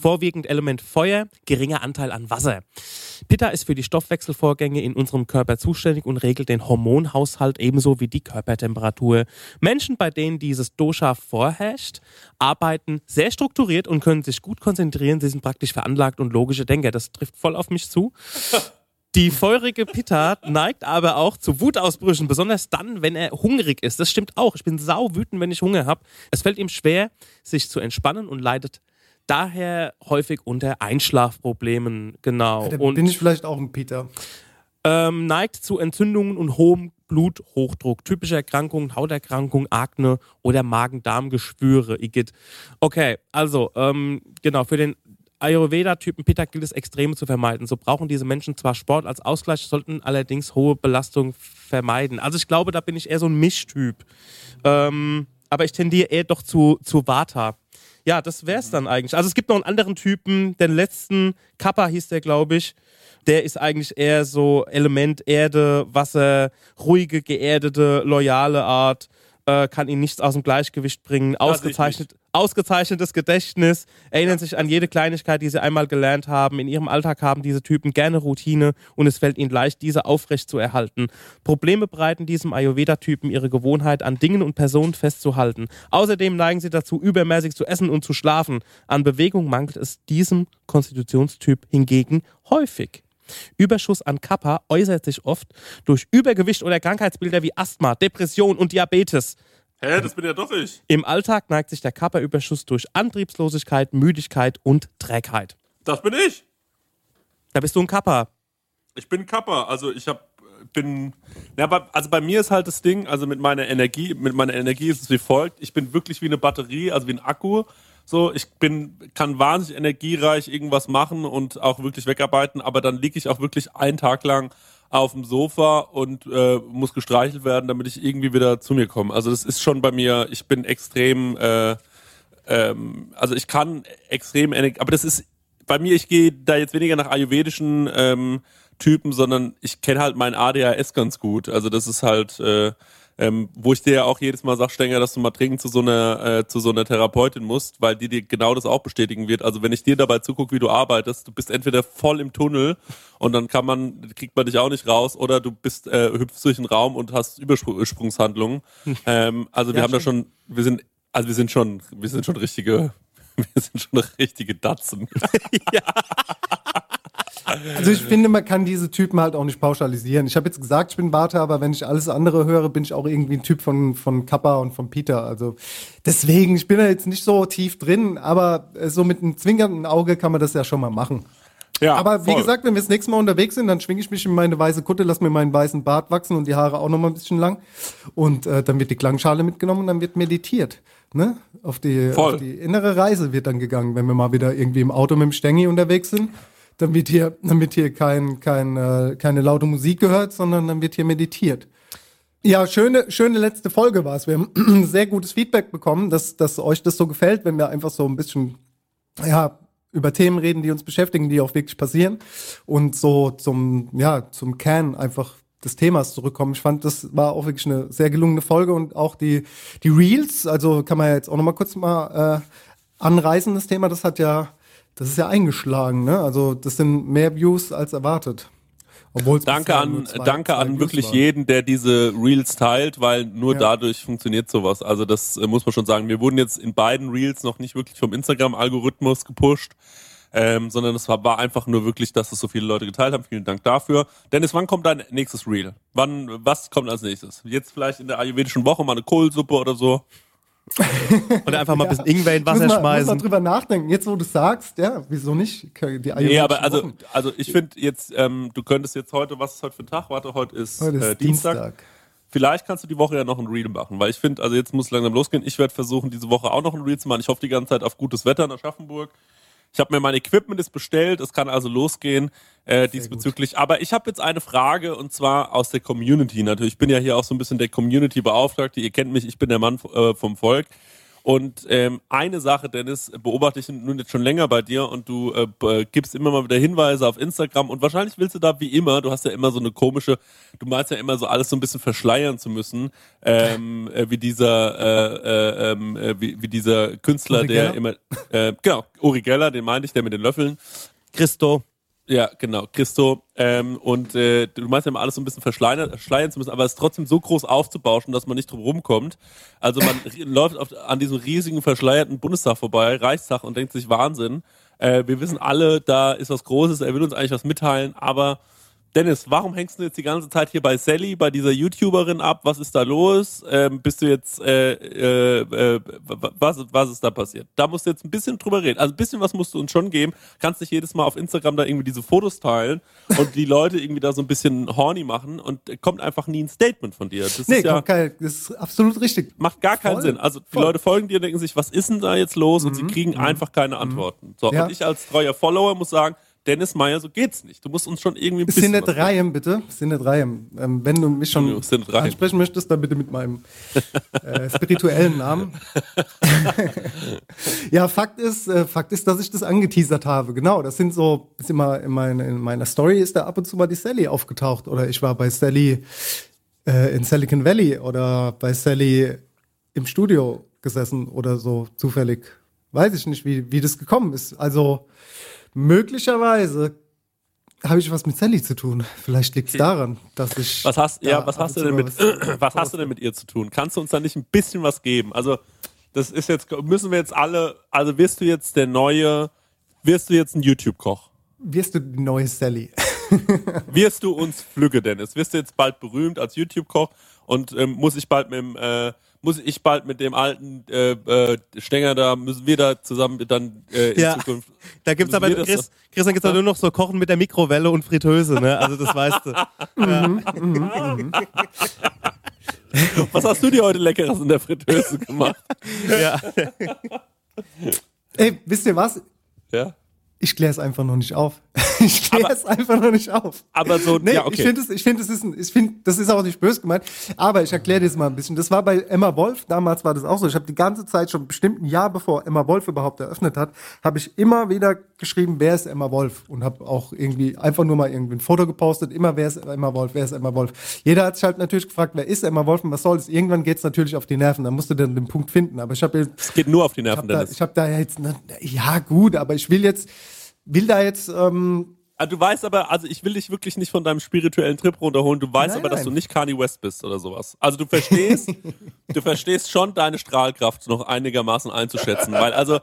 Vorwiegend Element Feuer, geringer Anteil an Wasser. Pitta ist für die Stoffwechselvorgänge in unserem Körper zuständig und regelt den Hormonhaushalt ebenso wie die Körpertemperatur. Menschen, bei denen dieses Dosha vorherrscht, arbeiten sehr strukturiert und können sich gut konzentrieren. Sie sind praktisch veranlagt und logische Denker. Das trifft voll auf mich zu. [laughs] Die feurige Pitta neigt aber auch zu Wutausbrüchen, besonders dann, wenn er hungrig ist. Das stimmt auch. Ich bin sau wütend, wenn ich Hunger habe. Es fällt ihm schwer, sich zu entspannen und leidet daher häufig unter Einschlafproblemen. Genau. Da und bin ich vielleicht auch ein Peter. ähm, neigt zu Entzündungen und hohem Bluthochdruck, typische Erkrankungen, Hauterkrankungen, Akne oder Magen-Darm-Geschwüre, Igitt. Okay, also ähm, genau, für den Ayurveda-Typen Pitta gilt es Extreme zu vermeiden. So brauchen diese Menschen zwar Sport als Ausgleich, sollten allerdings hohe Belastung vermeiden. Also ich glaube, da bin ich eher so ein Mischtyp. Ähm, aber ich tendiere eher doch zu, zu Vata. Ja, das wäre es dann eigentlich. Also es gibt noch einen anderen Typen, den letzten, Kappa hieß der, glaube ich. Der ist eigentlich eher so Element Erde, Wasser, ruhige, geerdete, loyale Art. Äh, kann ihn nichts aus dem Gleichgewicht bringen. Ausgezeichnet, ausgezeichnetes Gedächtnis, erinnern sich an jede Kleinigkeit, die sie einmal gelernt haben. In ihrem Alltag haben diese Typen gerne Routine und es fällt ihnen leicht, diese aufrecht zu erhalten. Probleme bereiten diesem Ayurveda-Typen ihre Gewohnheit, an Dingen und Personen festzuhalten. Außerdem neigen sie dazu, übermäßig zu essen und zu schlafen. An Bewegung mangelt es diesem Konstitutionstyp hingegen häufig. Überschuss an Kappa äußert sich oft durch Übergewicht oder Krankheitsbilder wie Asthma, Depression und Diabetes. Hä, das bin ja doch ich. Im Alltag neigt sich der Kappa-Überschuss durch Antriebslosigkeit, Müdigkeit und Trägheit. Das bin ich. Da bist du ein Kappa. Ich bin Kappa. Also ich hab, bin. Ja, aber also bei mir ist halt das Ding, also mit meiner Energie, mit meiner Energie ist es wie folgt. Ich bin wirklich wie eine Batterie, also wie ein Akku. So, ich bin, kann wahnsinnig energiereich irgendwas machen und auch wirklich wegarbeiten, aber dann liege ich auch wirklich einen Tag lang auf dem Sofa und äh, muss gestreichelt werden, damit ich irgendwie wieder zu mir komme. Also das ist schon bei mir, ich bin extrem, äh, ähm, also ich kann extrem aber das ist bei mir, ich gehe da jetzt weniger nach ayurvedischen ähm, Typen, sondern ich kenne halt mein ADHS ganz gut. Also das ist halt, äh, ähm, wo ich dir ja auch jedes Mal sag, Stenger, dass du mal dringend zu so einer äh, zu so einer Therapeutin musst, weil die dir genau das auch bestätigen wird. Also wenn ich dir dabei zugucke, wie du arbeitest, du bist entweder voll im Tunnel und dann kann man kriegt man dich auch nicht raus, oder du bist äh, hüpfst durch den Raum und hast Übersprungshandlungen. ähm, also wir Ja, haben da stimmt. schon, wir sind also wir sind schon, wir sind schon richtige, [laughs] wir sind schon richtige Datzen. [laughs] Also ich finde, man kann diese Typen halt auch nicht pauschalisieren. Ich habe jetzt gesagt, ich bin Vata, aber wenn ich alles andere höre, bin ich auch irgendwie ein Typ von, von Kappa und von Peter. Also deswegen, ich bin da jetzt nicht so tief drin, aber äh, so mit einem zwinkernden Auge kann man das ja schon mal machen. Ja, Aber wie voll. gesagt, wenn wir das nächste Mal unterwegs sind, dann schwinge ich mich in meine weiße Kutte, lass mir meinen weißen Bart wachsen und die Haare auch noch mal ein bisschen lang. Und äh, dann wird die Klangschale mitgenommen und dann wird meditiert. Ne? Auf, die, auf die innere Reise wird dann gegangen, wenn wir mal wieder irgendwie im Auto mit dem Stengi unterwegs sind. Dann wird hier, wird hier kein, kein, äh, keine laute Musik gehört, sondern dann wird hier meditiert. Ja, schöne, schöne letzte Folge war es. Wir haben [clears throat] sehr gutes Feedback bekommen, dass, dass euch das so gefällt, wenn wir einfach so ein bisschen, ja, über Themen reden, die uns beschäftigen, die auch wirklich passieren und so zum, ja, zum Kern einfach des Themas zurückkommen. Ich fand, das war auch wirklich eine sehr gelungene Folge und auch die, die Reels, also kann man ja jetzt auch noch mal kurz mal äh, anreißen, das Thema, das hat ja, das ist ja eingeschlagen, ne? Also das sind mehr Views als erwartet. Obwohl es Danke an, zwei- danke zwei an wirklich waren. jeden, der diese Reels teilt, weil nur Ja. dadurch funktioniert sowas. Also das äh, muss man schon sagen. Wir wurden jetzt in beiden Reels noch nicht wirklich vom Instagram-Algorithmus gepusht, ähm, sondern es war, war einfach nur wirklich, dass es so viele Leute geteilt haben. Vielen Dank dafür. Dennis, wann kommt dein nächstes Reel? Wann, was kommt als nächstes? Jetzt vielleicht in der ayurvedischen Woche mal eine Kohlsuppe oder so? [laughs] Oder einfach mal ein bisschen Ingwer in Muss Wasser man, muss man schmeißen. drüber nachdenken. Jetzt, wo du sagst, ja, wieso nicht? Die Nee, aber also, Wochen. also ich finde jetzt, ähm, du könntest jetzt heute, was ist heute für ein Tag? Warte, heute ist, Heute ist äh, Dienstag. Dienstag. Vielleicht kannst du die Woche ja noch ein Reel machen, weil ich finde, also jetzt muss es langsam losgehen. Ich werde versuchen, diese Woche auch noch ein Reel zu machen. Ich hoffe die ganze Zeit auf gutes Wetter in Aschaffenburg. Ich habe mir mein Equipment ist bestellt, es kann also losgehen äh, diesbezüglich. Aber ich habe jetzt eine Frage und zwar aus der Community natürlich. Ich bin ja hier auch so ein bisschen der Community-Beauftragte. Ihr kennt mich, ich bin der Mann äh, vom Volk. Und ähm, eine Sache, Dennis, beobachte ich nun jetzt schon länger bei dir und du äh, gibst immer mal wieder Hinweise auf Instagram und wahrscheinlich willst du da wie immer, du hast ja immer so eine komische, du meinst ja immer so alles so ein bisschen verschleiern zu müssen, ähm, äh, wie dieser, äh, äh, ähm, äh, wie, wie dieser Künstler, der immer, äh, genau, Uri Geller, den meinte ich, der mit den Löffeln. Christo. Ja, genau, Christo. Ähm, und äh, du meinst ja immer alles so ein bisschen verschleiern, zu müssen, aber es ist trotzdem so groß aufzubauschen, dass man nicht drum rumkommt. Also man läuft auf, an diesem riesigen verschleierten Bundestag vorbei, Reichstag, und denkt sich Wahnsinn. Äh, wir wissen alle, da ist was Großes, er will uns eigentlich was mitteilen, aber Dennis, warum hängst du jetzt die ganze Zeit hier bei Sally, bei dieser YouTuberin ab? Was ist da los? Ähm, bist du jetzt, äh, äh, äh, was, was ist da passiert? Da musst du jetzt ein bisschen drüber reden. Also ein bisschen was musst du uns schon geben. Kannst nicht jedes Mal auf Instagram da irgendwie diese Fotos teilen und die Leute irgendwie da so ein bisschen horny machen und kommt einfach nie ein Statement von dir. Das Nee, ist ja, kommt kein, das ist absolut richtig. macht gar keinen Voll. Sinn. Also die Voll. Leute folgen dir und denken sich, was ist denn da jetzt los? Und sie kriegen einfach keine Antworten. So, Ja. und ich als treuer Follower muss sagen, Dennis Meyer, so geht's nicht. Du musst uns schon irgendwie ein bisschen geben. Reihen, bitte. Nicht Reihen. Ähm, wenn du mich schon Reihen. ansprechen möchtest, dann bitte mit meinem [laughs] äh, spirituellen Namen. [laughs] ja, Fakt ist, äh, Fakt ist, dass ich das angeteasert habe. Genau, das sind so, ist immer in, meine, in meiner Story ist da ab und zu mal die Sally aufgetaucht. Oder ich war bei Sally äh, in Silicon Valley oder bei Sally im Studio gesessen oder so zufällig. Weiß ich nicht, wie, wie das gekommen ist. Also möglicherweise habe ich was mit Sally zu tun. Vielleicht liegt es daran, dass ich. Was hast, da ja, was hast du denn mit, mal [clears throat] was hast du denn mit ihr zu tun? Kannst du uns da nicht ein bisschen was geben? Also, das ist jetzt, müssen wir jetzt alle, also wirst du jetzt der neue, wirst du jetzt ein YouTube-Koch? Wirst du die neue Sally? [laughs] Wirst du uns Flügge, Dennis? Wirst du jetzt bald berühmt als YouTube-Koch und ähm, muss ich bald mit dem, äh, muss ich bald mit dem alten äh, äh, Stenger da, müssen wir da zusammen dann äh, in Ja. Zukunft. Da gibt's müssen aber, Chris, Chris, dann gibt's da nur noch so Kochen mit der Mikrowelle und Fritteuse, ne? Also das weißt du. Was hast du dir heute Leckeres in der Fritteuse gemacht? Ja. Ey, wisst ihr was? Ja. Ich kläre es einfach noch nicht auf. [laughs] Ich kläre es einfach noch nicht auf. Aber so, Nee, ja, okay. ich finde, es- ich finde, es ist, ein- ich finde, das ist auch nicht böse gemeint. Aber ich erkläre dir das mal ein bisschen. Das war bei Emma Wolf. Damals war das auch so. Ich habe die ganze Zeit schon bestimmt ein Jahr bevor Emma Wolf überhaupt eröffnet hat, habe ich immer wieder geschrieben, wer ist Emma Wolf und habe auch irgendwie einfach nur mal irgendwie ein Foto gepostet. Immer, wer ist Emma Wolf? Wer ist Emma Wolf? Jeder hat sich halt natürlich gefragt, wer ist Emma Wolf und was soll das? Irgendwann geht es natürlich auf die Nerven. Da musst du dann den Punkt finden. Aber ich habe jetzt es geht nur auf die ich Nerven, habe da, ich hab da jetzt, ne, ja gut, aber ich will jetzt, will da jetzt, ähm, Ah, Du weißt aber, also ich will dich wirklich nicht von deinem spirituellen Trip runterholen. Du weißt Nein, aber, dass nein. du nicht Kanye West bist oder sowas. Also du verstehst, [laughs] du verstehst schon deine Strahlkraft noch einigermaßen einzuschätzen, weil also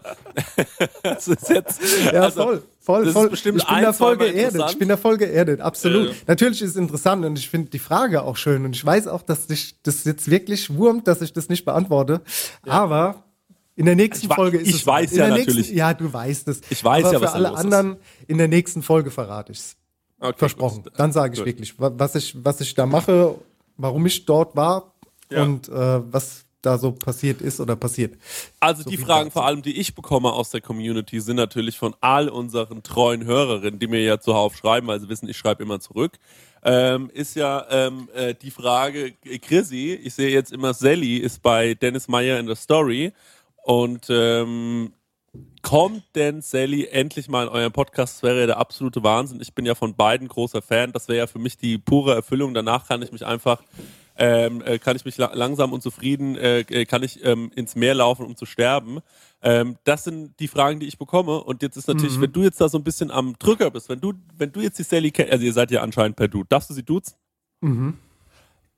[laughs] es ist jetzt ja also, voll, voll, das voll. ist bestimmt ich bin da voll geerdet. Ich bin da voll geerdet, absolut. Ja, ja. Natürlich ist es interessant und ich finde die Frage auch schön und ich weiß auch, dass dich das jetzt wirklich wurmt, dass ich das nicht beantworte. Aber in der nächsten Ich Folge ist ich es weiß in ja natürlich. Nächsten, ja, du weißt es. Ich weiß aber ja, für was da alle los ist. anderen in der nächsten Folge verrate ich's. Okay, Versprochen. gut. Dann sage ich Gut. wirklich, wa- was ich, was ich da mache, warum ich dort war Ja. und äh, was da so passiert ist oder passiert. Also So die Fragen dazu. vor allem, die ich bekomme aus der Community, sind natürlich von all unseren treuen Hörerinnen, die mir ja zuhauf schreiben, weil sie wissen, ich schreibe immer zurück. Ähm, ist ja ähm, äh, die Frage, Chrissy, ich sehe jetzt immer Sally, ist bei Dennis Meyer in der Story und ähm, kommt denn Sally endlich mal in euren Podcast? Das wäre ja der absolute Wahnsinn. Ich bin ja von beiden großer Fan. Das wäre ja für mich die pure Erfüllung. Danach kann ich mich einfach, ähm, äh, kann ich mich la langsam und zufrieden, äh, äh, kann ich ähm, ins Meer laufen, um zu sterben. Ähm, das sind die Fragen, die ich bekomme. Und jetzt ist natürlich, wenn du jetzt da so ein bisschen am Drücker bist, wenn du, wenn du jetzt die Sally kennst, also ihr seid ja anscheinend per Du, darfst du sie duzen?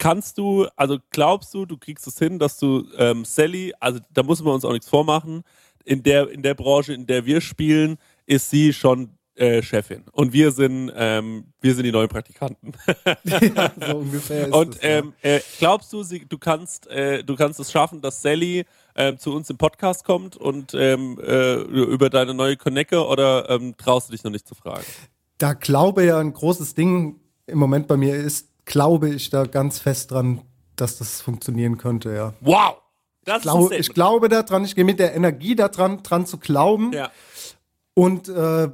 Kannst du, also glaubst du, du kriegst es hin, dass du ähm, Sally, also da muss man uns auch nichts vormachen, in der, in der Branche, in der wir spielen, ist sie schon äh, Chefin. Und wir sind, ähm, wir sind die neuen Praktikanten. [laughs] So [laughs] ungefähr ist Und ja. ähm, äh, glaubst du, sie, du kannst, äh, du kannst es schaffen, dass Sally ähm, zu uns im Podcast kommt und ähm, äh, über deine neue Connecke oder ähm, traust du dich noch nicht zu fragen? da glaube ja ein großes Ding im Moment bei mir ist, glaube ich da ganz fest dran, dass das funktionieren könnte, ja. Wow! Das Glau, ist ein ich glaube daran, ich gehe mit der Energie daran, dran zu glauben. Ja. Und äh,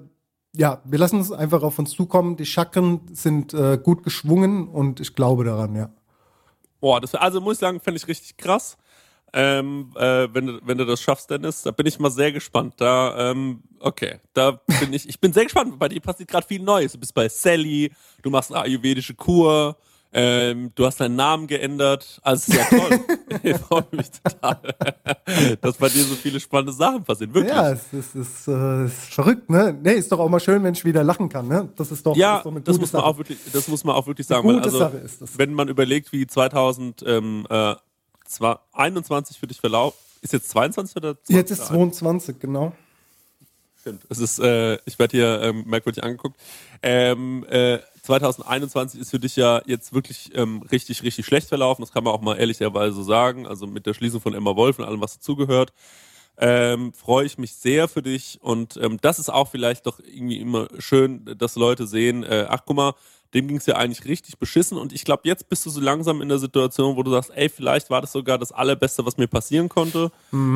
ja, wir lassen es einfach auf uns zukommen. Die Chakren sind äh, gut geschwungen und ich glaube daran, ja. Boah, das, also muss ich sagen, fände ich richtig krass. Ähm, äh, wenn, du, wenn du das schaffst, Dennis, da bin ich mal sehr gespannt. Da, ähm, okay, da bin ich, ich bin sehr gespannt. Bei dir passiert gerade viel Neues. Du bist bei Sally, du machst eine ayurvedische Kur, ähm, du hast deinen Namen geändert. Also ja toll. [laughs] ich freue mich total, dass bei dir so viele spannende Sachen passieren. Wirklich. Ja, es ist, ist, äh, ist verrückt, ne? Nee, ist doch auch mal schön, wenn ich wieder lachen kann, ne? Das ist doch, ja, ist doch eine das muss man Sache. auch wirklich, das muss man auch wirklich sagen. Eine weil gute also, Sache ist das. Wenn man überlegt, wie 2021 für dich verlaufen, ist jetzt 22 oder 20? Jetzt ist 22, genau. Stimmt. Es ist, äh, ich werde hier ähm, merkwürdig angeguckt. Ähm, äh, 2021 ist für dich ja jetzt wirklich ähm, richtig, richtig schlecht verlaufen. Das kann man auch mal ehrlicherweise so sagen. Also mit der Schließung von Emma Wolf und allem, was dazugehört, ähm, freue ich mich sehr für dich. Und ähm, das ist auch vielleicht doch irgendwie immer schön, dass Leute sehen, äh, ach guck mal, dem ging es ja eigentlich richtig beschissen. Und ich glaube, jetzt bist du so langsam in der Situation, wo du sagst, ey, vielleicht war das sogar das Allerbeste, was mir passieren konnte,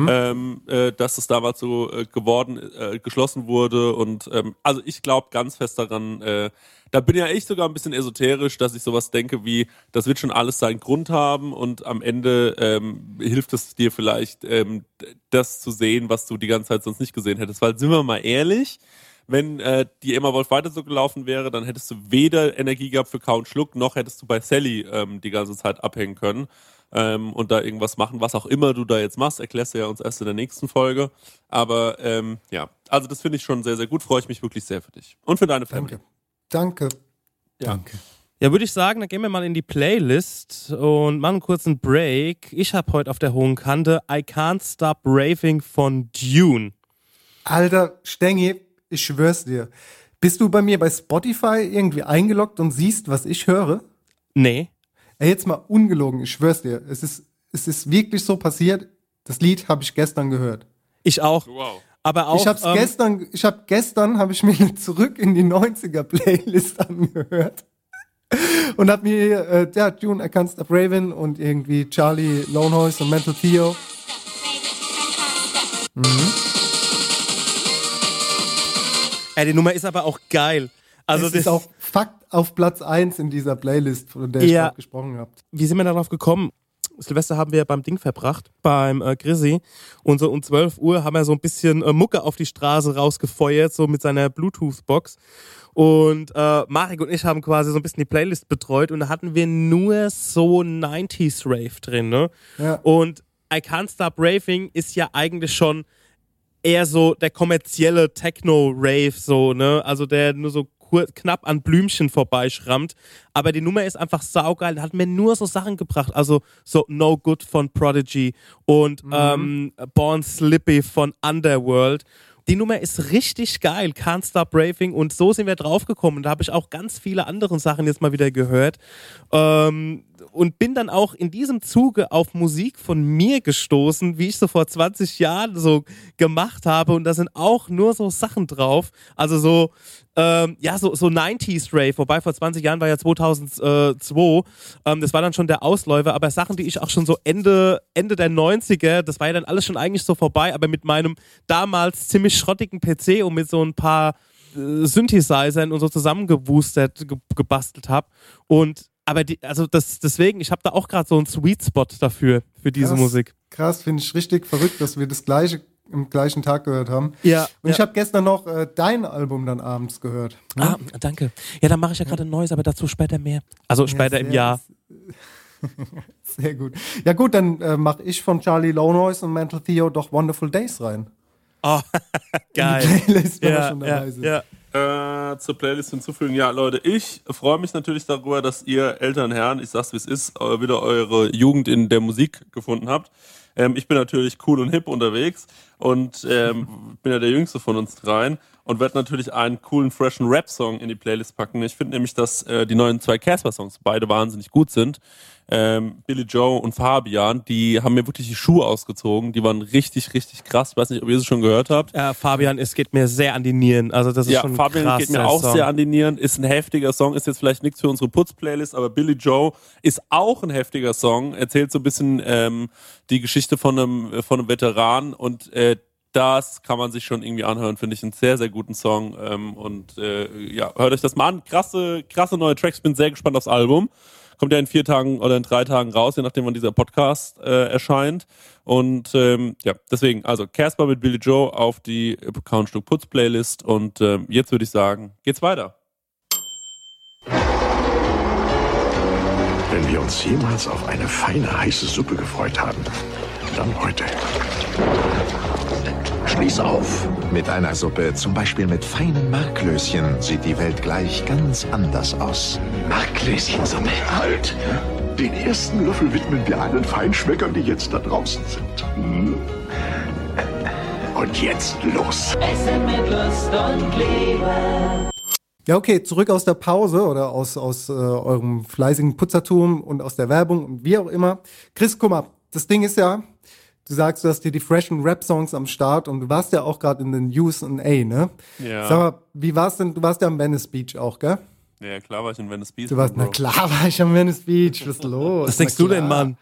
ähm, äh, dass es damals so äh, geworden, äh, geschlossen wurde. Und ähm, also ich glaube ganz fest daran, äh, da bin ja ich sogar ein bisschen esoterisch, dass ich sowas denke wie, das wird schon alles seinen Grund haben und am Ende ähm, hilft es dir vielleicht, ähm, das zu sehen, was du die ganze Zeit sonst nicht gesehen hättest. Weil sind wir mal ehrlich, wenn äh, die Emma Wolf weiter so gelaufen wäre, dann hättest du weder Energie gehabt für Count Schluck, noch hättest du bei Sally ähm, die ganze Zeit abhängen können ähm, und da irgendwas machen, was auch immer du da jetzt machst, erklärst du ja uns erst in der nächsten Folge. Aber ähm, ja, also das finde ich schon sehr, sehr gut, freue ich mich wirklich sehr für dich und für deine Family. Danke. Danke. Ja. Danke. Ja, würde ich sagen, dann gehen wir mal in die Playlist und machen einen kurzen Break. Ich habe heute auf der hohen Kante I Can't Stop Raving von Dune. Alter, Stengi, ich schwör's dir. Bist du bei mir bei Spotify irgendwie eingeloggt und siehst, was ich höre? Nee. Ey, jetzt mal ungelogen, ich schwör's dir. Es ist, es ist wirklich so passiert. Das Lied habe ich gestern gehört. Ich auch. Wow. Aber auch. ich hab's ähm, gestern, ich hab gestern habe ich mir [laughs] zurück in die 90er Playlist [laughs] angehört und hab mir äh, ja June I Can't Stop Raven und irgendwie Charlie Lonehouse und Mental Theo. Ey, die Nummer ist aber auch geil. Also es das, ist auch Fakt auf Platz 1 in dieser Playlist, von der ich Ja. gerade gesprochen habe. wie sind wir darauf gekommen? Silvester haben wir beim Ding verbracht, beim äh, Grissi. Und so um 12 Uhr haben wir so ein bisschen äh, Mucke auf die Straße rausgefeuert, so mit seiner Bluetooth-Box. Und äh, Marek und ich haben quasi so ein bisschen die Playlist betreut und da hatten wir nur so 90s Rave drin, ne? Ja. Und I Can't Stop Raving ist ja eigentlich schon eher so der kommerzielle Techno-Rave, so, ne? Also der nur so knapp an Blümchen vorbeischrammt. Aber die Nummer ist einfach saugeil. Hat mir nur so Sachen gebracht. Also so No Good von Prodigy und ähm, Born Slippy von Underworld. Die Nummer ist richtig geil, Can't Stop Raving und so sind wir draufgekommen. Da habe ich auch ganz viele andere Sachen jetzt mal wieder gehört ähm, und bin dann auch in diesem Zuge auf Musik von mir gestoßen, wie ich so vor 20 Jahren so gemacht habe. Und da sind auch nur so Sachen drauf, also so ähm, ja, so, so 90s Rave, wobei vor 20 Jahren war ja 2002, ähm, das war dann schon der Ausläufer, aber Sachen, die ich auch schon so Ende, Ende der 90er, das war ja dann alles schon eigentlich so vorbei, aber mit meinem damals ziemlich schrottigen PC und mit so ein paar äh, Synthesizern und so zusammengewustert, ge gebastelt habe und aber die, also das, deswegen, ich habe da auch gerade so einen Sweet Spot dafür, für diese Krass. Musik. Krass, finde ich richtig verrückt, dass wir das gleiche im gleichen Tag gehört haben. Ja, Und ich habe gestern noch äh, dein Album dann abends gehört. Ah, danke. Ja, dann mache ich ja gerade ein neues, aber dazu später mehr. Also später im sehr- Jahr. [laughs] Sehr gut. Ja gut, dann äh, mache ich von Charlie Lonoise und Mental Theo doch Wonderful Days rein. Oh, [laughs] geil. Playlist, wenn Ja, schon ja, dabei sind. ja. Äh, zur Playlist hinzufügen. Ja, Leute, ich freue mich natürlich darüber, dass ihr Elternherren, ich sag's wie es ist, wieder eure Jugend in der Musik gefunden habt. Ähm, ich bin natürlich cool und hip unterwegs und ähm, [laughs] bin ja der Jüngste von uns dreien und werde natürlich einen coolen, freshen Rap-Song in die Playlist packen. Ich finde nämlich, dass äh, die neuen zwei Casper-Songs beide wahnsinnig gut sind. Ähm, Billy Joe und Fabian, die haben mir wirklich die Schuhe ausgezogen. Die waren richtig, richtig krass. Ich weiß nicht, ob ihr sie schon gehört habt. Ja, Fabian, es geht mir sehr an die Nieren. Also das ist Ja, schon ein Fabian krasser geht mir auch Song. sehr an die Nieren. Ist ein heftiger Song, ist jetzt vielleicht nichts für unsere Putz-Playlist, aber Billy Joe ist auch ein heftiger Song. Erzählt so ein bisschen ähm, die Geschichte von einem, von einem Veteran und äh, das kann man sich schon irgendwie anhören, finde ich einen sehr, sehr guten Song. Ähm, und äh, ja, hört euch das mal an. Krasse, krasse neue Tracks. Bin sehr gespannt aufs Album. Kommt ja in vier Tagen oder in drei Tagen raus, je nachdem wann dieser Podcast äh, erscheint. Und ähm, ja, deswegen, also Casper mit Billy Joe auf die Countstück Putz Playlist. Und ähm, jetzt würde ich sagen, geht's weiter. Wenn wir uns jemals auf eine feine, heiße Suppe gefreut haben, dann heute. Schließ auf. Mit einer Suppe, zum Beispiel mit feinen Marklöschen, sieht die Welt gleich ganz anders aus. Marklöschensuppe. Halt! Den ersten Löffel widmen wir allen Feinschmeckern, die jetzt da draußen sind. Hm? Und jetzt los. Essen mit Lust und Liebe. Ja, okay, zurück aus der Pause oder aus, aus äh, eurem fleißigen Putzertum und aus der Werbung und wie auch immer. Chris, guck mal, das Ding ist ja, du sagst, du hast dir die freshen Rap-Songs am Start und du warst ja auch gerade in den USA, ne? Ja. Sag mal, wie war's denn, du warst ja am Venice Beach auch, gell? Ja, klar war ich in Venice Beach. Du warst, na klar war ich am Venice Beach, was ist los? Was denkst du denn, Mann?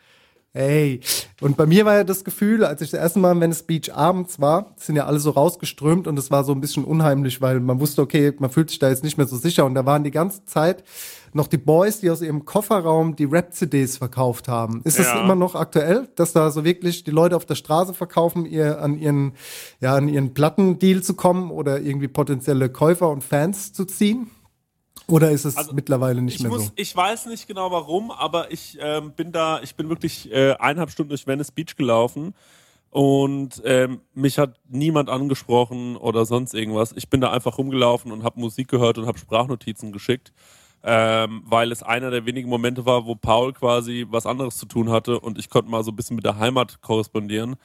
Ey, und bei mir war ja das Gefühl, als ich das erste Mal am Venice Beach abends war, sind ja alle so rausgeströmt und es war so ein bisschen unheimlich, weil man wusste, okay, man fühlt sich da jetzt nicht mehr so sicher und da waren die ganze Zeit noch die Boys, die aus ihrem Kofferraum die Rap-CDs verkauft haben. Ist das Ja. immer noch aktuell, dass da so wirklich die Leute auf der Straße verkaufen, ihr an ihren, ja, an ihren Plattendeal zu kommen oder irgendwie potenzielle Käufer und Fans zu ziehen? Oder ist es Also, mittlerweile nicht ich mehr muss, so? Ich weiß nicht genau warum, aber ich ähm, bin da, ich bin wirklich äh, eineinhalb Stunden durch Venice Beach gelaufen und ähm, mich hat niemand angesprochen oder sonst irgendwas. Ich bin da einfach rumgelaufen und habe Musik gehört und habe Sprachnotizen geschickt, ähm, weil es einer der wenigen Momente war, wo Paul quasi was anderes zu tun hatte und ich konnte mal so ein bisschen mit der Heimat korrespondieren.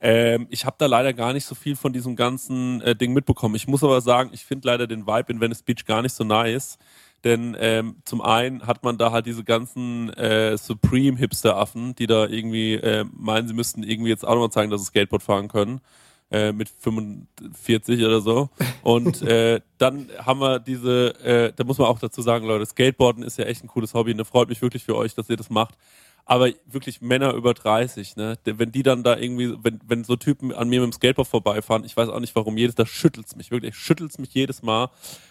Ähm, ich habe da leider gar nicht so viel von diesem ganzen äh, Ding mitbekommen. Ich muss aber sagen, ich finde leider den Vibe in Venice Beach gar nicht so nice. Denn ähm, zum einen hat man da halt diese ganzen äh, Supreme-Hipster-Affen, die da irgendwie äh, meinen, sie müssten irgendwie jetzt auch nochmal zeigen, dass sie Skateboard fahren können. Äh, mit 45 oder so. Und [laughs] äh, dann haben wir diese, äh, da muss man auch dazu sagen, Leute, Skateboarden ist ja echt ein cooles Hobby. Ne? Freut mich wirklich für euch, dass ihr das macht. Aber wirklich Männer über 30, ne? Wenn die dann da irgendwie, wenn, wenn so Typen an mir mit dem Skateboard vorbeifahren, ich weiß auch nicht warum, jedes, da schüttelt's mich, wirklich, schüttelt's mich jedes Mal.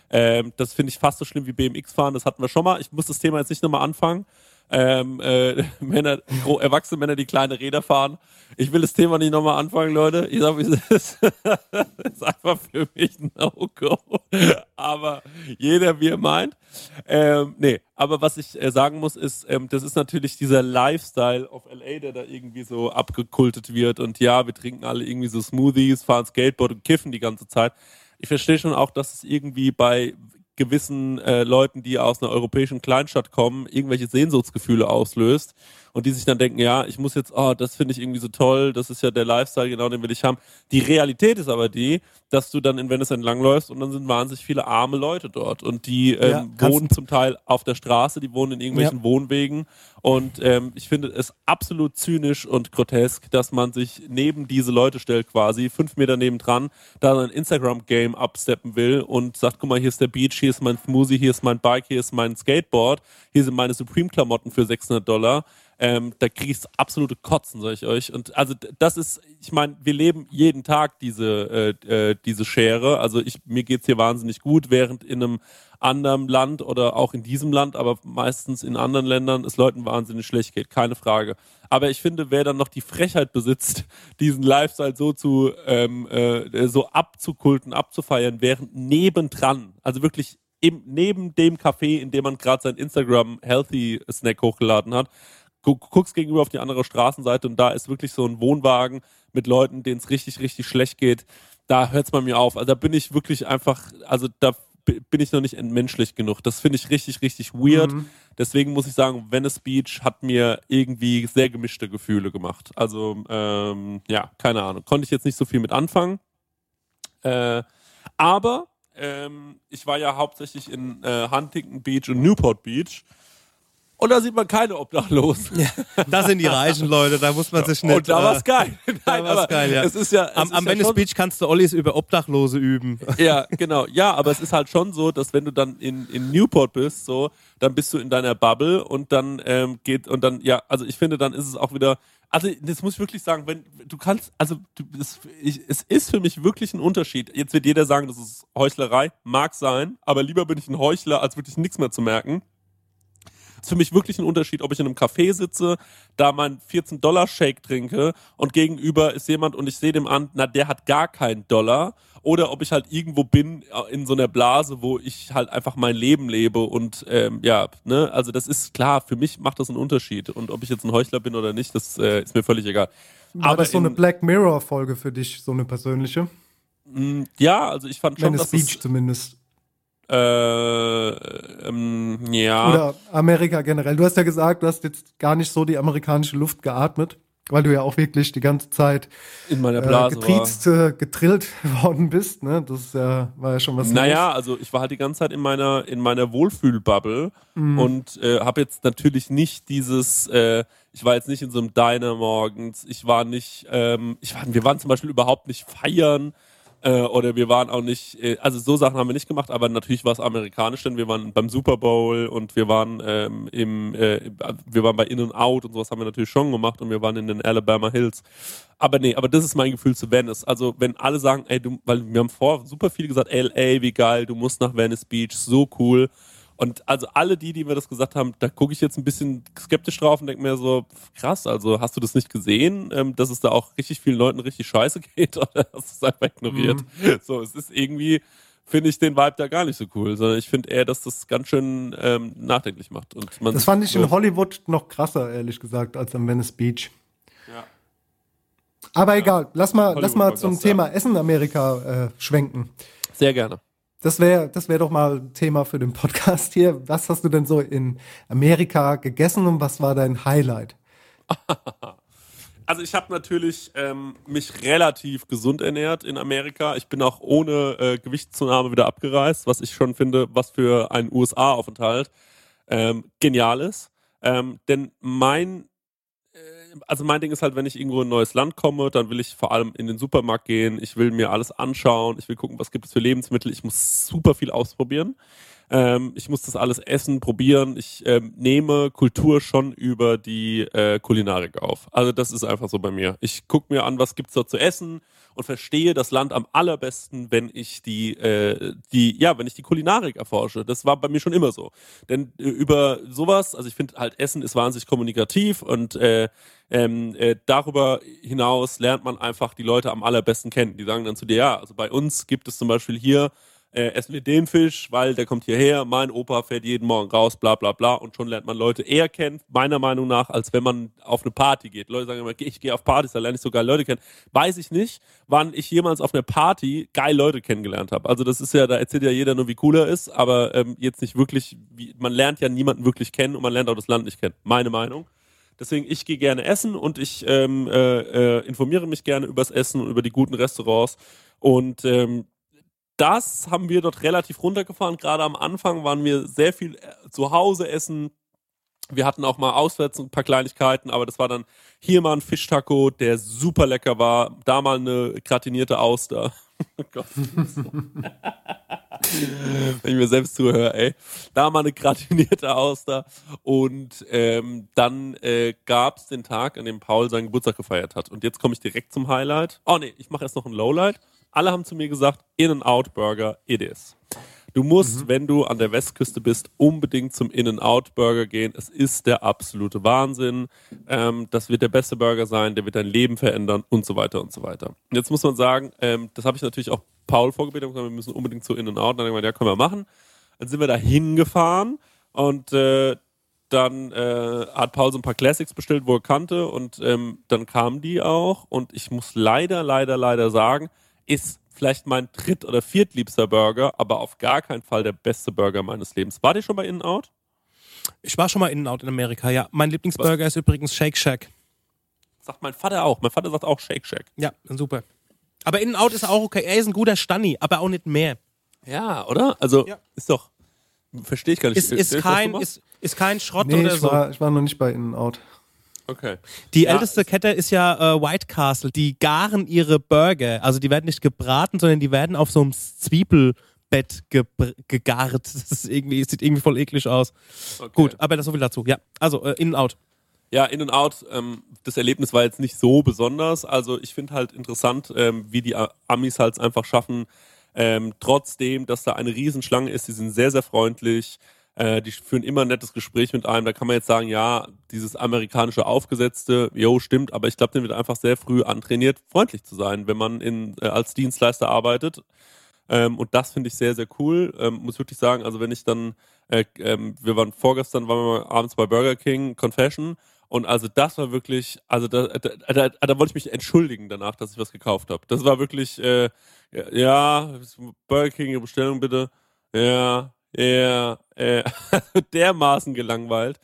Ähm, das finde ich fast so schlimm wie BMX fahren, das hatten wir schon mal. Ich muss das Thema jetzt nicht nochmal anfangen. Ähm, äh, [laughs] Männer, gro- erwachsene Männer, die kleine Räder fahren. Ich will das Thema nicht nochmal anfangen, Leute. Ich sag, wie es ist. [laughs] das ist einfach für mich ein No-Go. Aber jeder, wie er meint. Ähm, nee, aber was ich äh, sagen muss, ist, ähm, das ist natürlich dieser Lifestyle of LA, der da irgendwie so abgekultet wird. Und ja, wir trinken alle irgendwie so Smoothies, fahren Skateboard und kiffen die ganze Zeit. Ich verstehe schon auch, dass es irgendwie bei gewissen äh, Leuten, die aus einer europäischen Kleinstadt kommen, irgendwelche Sehnsuchtsgefühle auslöst und die sich dann denken, ja, ich muss jetzt, oh, das finde ich irgendwie so toll, das ist ja der Lifestyle, genau den will ich haben. Die Realität ist aber die, dass du dann in Venice entlangläufst und dann sind wahnsinnig viele arme Leute dort und die ähm, Ja, wohnen zum Teil auf der Straße, die wohnen in irgendwelchen Ja. Wohnwegen und ähm, ich finde es absolut zynisch und grotesk, dass man sich neben diese Leute stellt quasi, fünf Meter nebendran, da ein Instagram-Game absteppen will und sagt, guck mal, hier ist der Beach, hier ist mein Smoothie, hier ist mein Bike, hier ist mein Skateboard, hier sind meine Supreme-Klamotten für 600 Dollar. Ähm, da kriege ich absolute Kotzen, sag ich euch. Und also das ist, ich meine, wir leben jeden Tag diese, äh, äh, diese Schere. Also ich, mir geht's hier wahnsinnig gut, während in einem anderen Land oder auch in diesem Land, aber meistens in anderen Ländern es Leuten wahnsinnig schlecht geht, keine Frage. Aber ich finde, wer dann noch die Frechheit besitzt, [laughs] diesen Lifestyle so zu ähm, äh, so abzukulten, abzufeiern, während nebendran, also wirklich im, neben dem Café, in dem man gerade sein Instagram Healthy Snack hochgeladen hat, guckst gegenüber auf die andere Straßenseite und da ist wirklich so ein Wohnwagen mit Leuten, denen es richtig, richtig schlecht geht. Da hört es bei mir auf. Also da bin ich wirklich einfach, also da bin ich noch nicht entmenschlich genug. Das finde ich richtig, richtig weird. Deswegen muss ich sagen, Venice Beach hat mir irgendwie sehr gemischte Gefühle gemacht. Also, ähm, ja, keine Ahnung. Konnte ich jetzt nicht so viel mit anfangen. Äh, aber ähm, ich war ja hauptsächlich in äh, Huntington Beach und Newport Beach. Und da sieht man keine Obdachlosen. [laughs] Das sind die reichen Leute, da muss man sich nicht. Und da war's äh, geil. [laughs] Nein, Da war's aber geil, ja. Es ist ja, es Am, am ja schon- Beach kannst du Ollis über Obdachlose üben. [laughs] Ja, genau. Ja, aber es ist halt schon so, dass wenn du dann in, in Newport bist, so, dann bist du in deiner Bubble und dann ähm, geht und dann, ja, also ich finde, dann ist es auch wieder, also das muss ich wirklich sagen, wenn du kannst, also du, es, ich, es ist für mich wirklich ein Unterschied. Jetzt wird jeder sagen, das ist Heuchlerei, mag sein, aber lieber bin ich ein Heuchler, als wirklich nichts mehr zu merken. Macht für mich wirklich einen Unterschied, ob ich in einem Café sitze, da mein 14-Dollar-Shake trinke und gegenüber ist jemand und ich sehe dem an, na, der hat gar keinen Dollar oder ob ich halt irgendwo bin äh, in so einer Blase, wo ich halt einfach mein Leben lebe und ähm, ja, ne, also das ist klar, für mich macht das einen Unterschied und ob ich jetzt ein Heuchler bin oder nicht, das äh, ist mir völlig egal. War Aber das so eine in- Black Mirror Folge für dich, so eine persönliche? mh, ja, also ich fand schon, Venice dass Beach es, zumindest. Äh, ähm, ja, Oder Amerika generell. Du hast ja gesagt, du hast jetzt gar nicht so die amerikanische Luft geatmet, weil du ja auch wirklich die ganze Zeit in meiner äh, Blase war. getriezt, äh, getrillt [laughs] worden bist. Ne? Das äh, war ja schon was Naja, also ich war halt die ganze Zeit in meiner in meiner Wohlfühlbubble Mhm. und äh, habe jetzt natürlich nicht dieses, äh, ich war jetzt nicht in so einem Diner morgens, ich war nicht, ähm, ich war, wir waren zum Beispiel überhaupt nicht feiern äh, oder wir waren auch nicht, äh, also so Sachen haben wir nicht gemacht, aber natürlich war es amerikanisch, denn wir waren beim Super Bowl und wir waren ähm, im, äh, wir waren bei In and Out und sowas haben wir natürlich schon gemacht und wir waren in den Alabama Hills. Aber nee, aber das ist mein Gefühl zu Venice. Also wenn alle sagen, ey, du, weil wir haben vor super viele gesagt, LA, wie geil, du musst nach Venice Beach, so cool. Und also alle die, die mir das gesagt haben, da gucke ich jetzt ein bisschen skeptisch drauf und denke mir so, krass, also hast du das nicht gesehen, ähm, dass es da auch richtig vielen Leuten richtig scheiße [laughs] geht oder hast du es einfach ignoriert? So, es ist irgendwie, finde ich den Vibe da gar nicht so cool, sondern ich finde eher, dass das ganz schön ähm, nachdenklich macht. Und man Das fand ich in so- Hollywood noch krasser, ehrlich gesagt, als am Venice Beach. Ja. Aber egal, lass mal, lass mal zum krass, Thema Essen Amerika äh, schwenken. Sehr gerne. Das wäre das wär doch mal ein Thema für den Podcast hier. Was hast du denn so in Amerika gegessen und was war dein Highlight? [laughs] Also ich habe natürlich ähm, mich relativ gesund ernährt in Amerika. Ich bin auch ohne äh, Gewichtszunahme wieder abgereist, was ich schon finde, was für einen USA-Aufenthalt ähm, genial ist. Ähm, denn mein, also mein Ding ist halt, wenn ich irgendwo in ein neues Land komme, dann will ich vor allem in den Supermarkt gehen. Ich will mir alles anschauen. Ich will gucken, was gibt es für Lebensmittel. Ich muss super viel ausprobieren. Ähm, ich muss das alles essen, probieren. Ich ähm, nehme Kultur schon über die äh, Kulinarik auf. Also das ist einfach so bei mir. Ich gucke mir an, was gibt's dort zu essen und verstehe das Land am allerbesten, wenn ich die, äh, die, ja, wenn ich die Kulinarik erforsche. Das war bei mir schon immer so. Denn äh, über sowas, also ich finde halt Essen ist wahnsinnig kommunikativ und äh, ähm, äh, darüber hinaus lernt man einfach die Leute am allerbesten kennen. Die sagen dann zu dir, ja, also bei uns gibt es zum Beispiel hier äh, essen wir den Fisch, weil der kommt hierher, mein Opa fährt jeden Morgen raus, bla bla bla und schon lernt man Leute eher kennen, meiner Meinung nach, als wenn man auf eine Party geht. Leute sagen immer, ich gehe auf Partys, da lerne ich so geil Leute kennen. Weiß ich nicht, wann ich jemals auf einer Party geil Leute kennengelernt habe. Also das ist ja, da erzählt ja jeder nur, wie cool er ist, aber ähm, jetzt nicht wirklich, wie, man lernt ja niemanden wirklich kennen und man lernt auch das Land nicht kennen. Meine Meinung. Deswegen, ich gehe gerne essen und ich ähm, äh, äh, informiere mich gerne übers Essen und über die guten Restaurants. Und ähm, das haben wir dort relativ runtergefahren. Gerade am Anfang waren wir sehr viel äh, zu Hause essen. Wir hatten auch mal auswärts ein paar Kleinigkeiten, aber das war dann hier mal ein Fischtaco, der super lecker war. Da mal eine gratinierte Auster. [laughs] Oh Gott. [laughs] Wenn ich mir selbst zuhöre, ey. Da mal eine gratinierte Auster. Und ähm, dann äh, gab es den Tag, an dem Paul seinen Geburtstag gefeiert hat. Und jetzt komme ich direkt zum Highlight. Oh nee, ich mache erst noch ein Lowlight. Alle haben zu mir gesagt, In-N-Out Burger, it is. Du musst, wenn du an der Westküste bist, unbedingt zum In-N-Out Burger gehen. Es ist der absolute Wahnsinn. Ähm, das wird der beste Burger sein, der wird dein Leben verändern und so weiter und so weiter. Und jetzt muss man sagen, ähm, das habe ich natürlich auch Paul vorgebetet, wir müssen unbedingt zu In-N-Out. Dann haben wir gesagt, ja, können wir machen. Dann sind wir da hingefahren und äh, dann äh, hat Paul so ein paar Classics bestellt, wo er kannte und ähm, dann kamen die auch und ich muss leider, leider, leider sagen, ist vielleicht mein dritt- oder viertliebster Burger, aber auf gar keinen Fall der beste Burger meines Lebens. War der schon bei In-N-Out? Ich war schon mal In-N-Out in Amerika, ja. Mein Lieblingsburger ist übrigens Shake Shack. Sagt mein Vater auch. Mein Vater sagt auch Shake Shack. Ja, super. Aber In-N-Out ist auch okay. Er ist ein guter Stanni, aber auch nicht mehr. Ja, oder? Also Ja. ist doch, verstehe ich gar nicht. Ist, ist, kein, ist, ist kein Schrott Nee, oder ich so. war, ich war noch nicht bei In-N-Out. Okay. Die Ja, älteste es- Kette ist ja äh, White Castle. Die garen ihre Burger. Also die werden nicht gebraten, sondern die werden auf so einem Zwiebelbett gebr- gegart. [laughs] Das ist irgendwie, sieht irgendwie voll eklig aus. okay. Gut, aber das so viel dazu. Ja, also äh, In-N-Out. Ja, In and Out, ähm, das Erlebnis war jetzt nicht so besonders. Also ich finde halt interessant, ähm, wie die Amis halt einfach schaffen, ähm, trotzdem, dass da eine Riesenschlange ist, die sind sehr, sehr freundlich. Äh, die führen immer ein nettes Gespräch mit einem. Da kann man jetzt sagen, ja, dieses amerikanische Aufgesetzte, jo, stimmt, aber ich glaube, den wird einfach sehr früh antrainiert, freundlich zu sein, wenn man in, äh, als Dienstleister arbeitet. Ähm, und das finde ich sehr, sehr cool. Ähm, muss wirklich sagen, also wenn ich dann, äh, ähm, wir waren vorgestern, waren wir abends bei Burger King, Confession, und also das war wirklich, also da, da, da, da wollte ich mich entschuldigen danach, dass ich was gekauft habe. Das war wirklich, äh, ja, Burger King, Bestellung bitte. Ja, ja, äh, [laughs] dermaßen gelangweilt.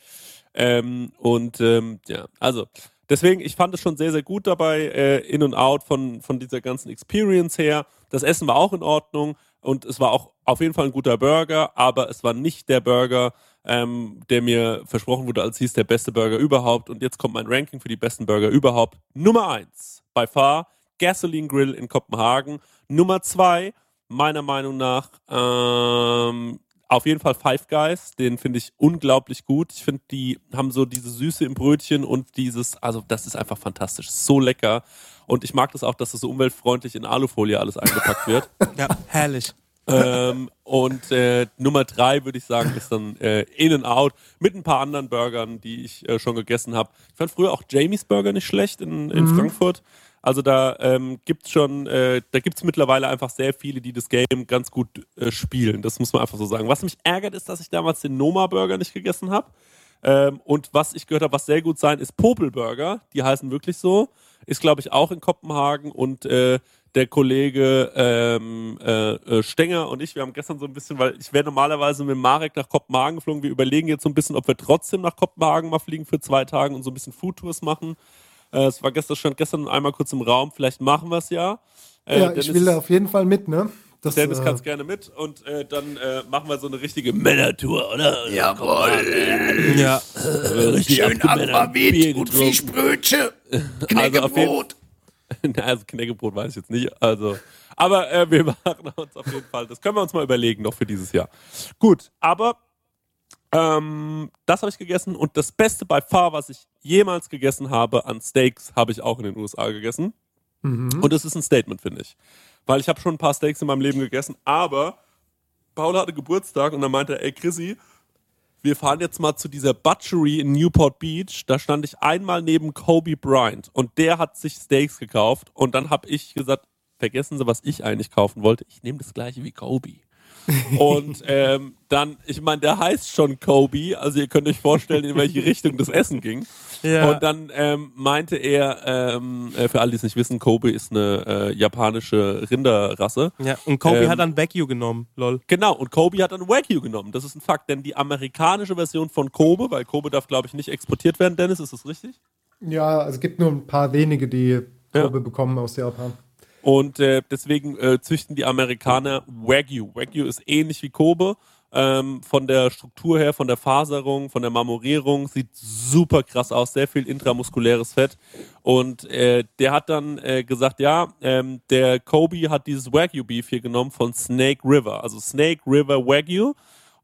Ähm, und ähm, ja, also deswegen, ich fand es schon sehr, sehr gut dabei, äh, in und out von, von dieser ganzen Experience her. Das Essen war auch in Ordnung und es war auch auf jeden Fall ein guter Burger, aber es war nicht der Burger, ähm, der mir versprochen wurde, als hieß der beste Burger überhaupt. Und jetzt kommt mein Ranking für die besten Burger überhaupt. Nummer eins, by far, Gasoline Grill in Kopenhagen. Nummer zwei, meiner Meinung nach, ähm, auf jeden Fall Five Guys, den finde ich unglaublich gut. Ich finde, die haben so diese Süße im Brötchen und dieses, also das ist einfach fantastisch, so lecker. Und ich mag das auch, dass das so umweltfreundlich in Alufolie alles eingepackt wird. [laughs] ja, herrlich. ähm, und äh, Nummer drei würde ich sagen, ist dann äh, In and Out mit ein paar anderen Burgern, die ich äh, schon gegessen habe. Ich fand früher auch Jamies Burger nicht schlecht in, in mhm. Frankfurt. Also da ähm, gibt's schon, äh, da gibt's mittlerweile einfach sehr viele, die das Game ganz gut äh, spielen. Das muss man einfach so sagen. Was mich ärgert, ist, dass ich damals den Noma Burger nicht gegessen habe. Ähm, und was ich gehört habe, was sehr gut sein, ist Popelburger. Die heißen wirklich so. Ist, glaube ich, auch in Kopenhagen und äh, der Kollege ähm, äh, äh, Stenger und ich, wir haben gestern so ein bisschen, weil ich wäre normalerweise mit Marek nach Kopenhagen geflogen. Wir überlegen jetzt so ein bisschen, ob wir trotzdem nach Kopenhagen mal fliegen für zwei Tage und so ein bisschen Foodtours machen. Äh, es war gestern, stand gestern einmal kurz im Raum. Vielleicht machen wir es ja. Äh, ja, ich will da auf jeden Fall mit, ne? Das, Dennis äh, kannst gerne mit und äh, dann äh, machen wir so eine richtige Männertour, oder? Jawohl. Ja. Äh, richtig Schön Aquavit und Fischbrötchen. [laughs] Knäckebrot. [laughs] Also, also Knäckebrot weiß ich jetzt nicht. Also, aber äh, wir [laughs] machen uns auf jeden Fall. Das können wir uns mal überlegen noch für dieses Jahr. Gut, aber ähm, das habe ich gegessen und das Beste bei far, was ich jemals gegessen habe an Steaks, habe ich auch in den USA gegessen. Mhm. Und das ist ein Statement, finde ich. Weil ich habe schon ein paar Steaks in meinem Leben gegessen, aber Paul hatte Geburtstag und dann meinte er, ey Chrissy, wir fahren jetzt mal zu dieser Butchery in Newport Beach. Da stand ich einmal neben Kobe Bryant und der hat sich Steaks gekauft und dann habe ich gesagt, vergessen Sie, was ich eigentlich kaufen wollte. Ich nehme das gleiche wie Kobe. Und ähm, dann, ich meine, der heißt schon Kobe, also ihr könnt euch vorstellen, in welche Richtung das Essen ging. Ja. Und dann ähm, meinte er, ähm, äh, für alle, die es nicht wissen, Kobe ist eine äh, japanische Rinderrasse. Ja, und Kobe ähm, hat dann Wagyu genommen, lol. Genau, und Kobe hat dann Wagyu genommen. Das ist ein Fakt, denn die amerikanische Version von Kobe, weil Kobe darf, glaube ich, nicht exportiert werden, Dennis, ist das richtig? Ja, also es gibt nur ein paar wenige, die Kobe ja. bekommen aus Japan. Und äh, deswegen äh, züchten die Amerikaner Wagyu. Wagyu ist ähnlich wie Kobe. Ähm, von der Struktur her, von der Faserung, von der Marmorierung, sieht super krass aus, sehr viel intramuskuläres Fett. Und äh, der hat dann äh, gesagt, ja, ähm, der Kobe hat dieses Wagyu Beef hier genommen von Snake River, also Snake River Wagyu.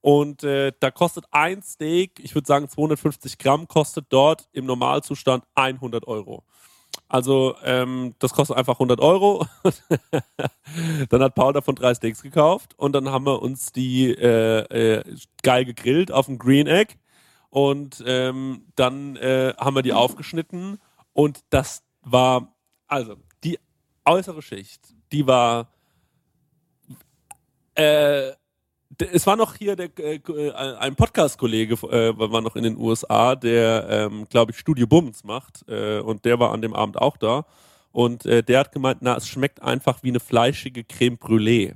Und äh, da kostet ein Steak, ich würde sagen 250 Gramm, kostet dort im Normalzustand 100 Euro. Also ähm, das kostet einfach 100 Euro. [laughs] dann hat Paul davon drei Steaks gekauft und dann haben wir uns die äh, äh, geil gegrillt auf dem Green Egg und ähm, dann äh, haben wir die aufgeschnitten und das war also die äußere Schicht, die war äh, es war noch hier der, äh, äh ein Podcast-Kollege, äh, war noch in den USA, der, ähm, glaube ich, Studio Bums macht. Äh, und der war an dem Abend auch da. Und äh, der hat gemeint, na, es schmeckt einfach wie eine fleischige Creme Brûlée.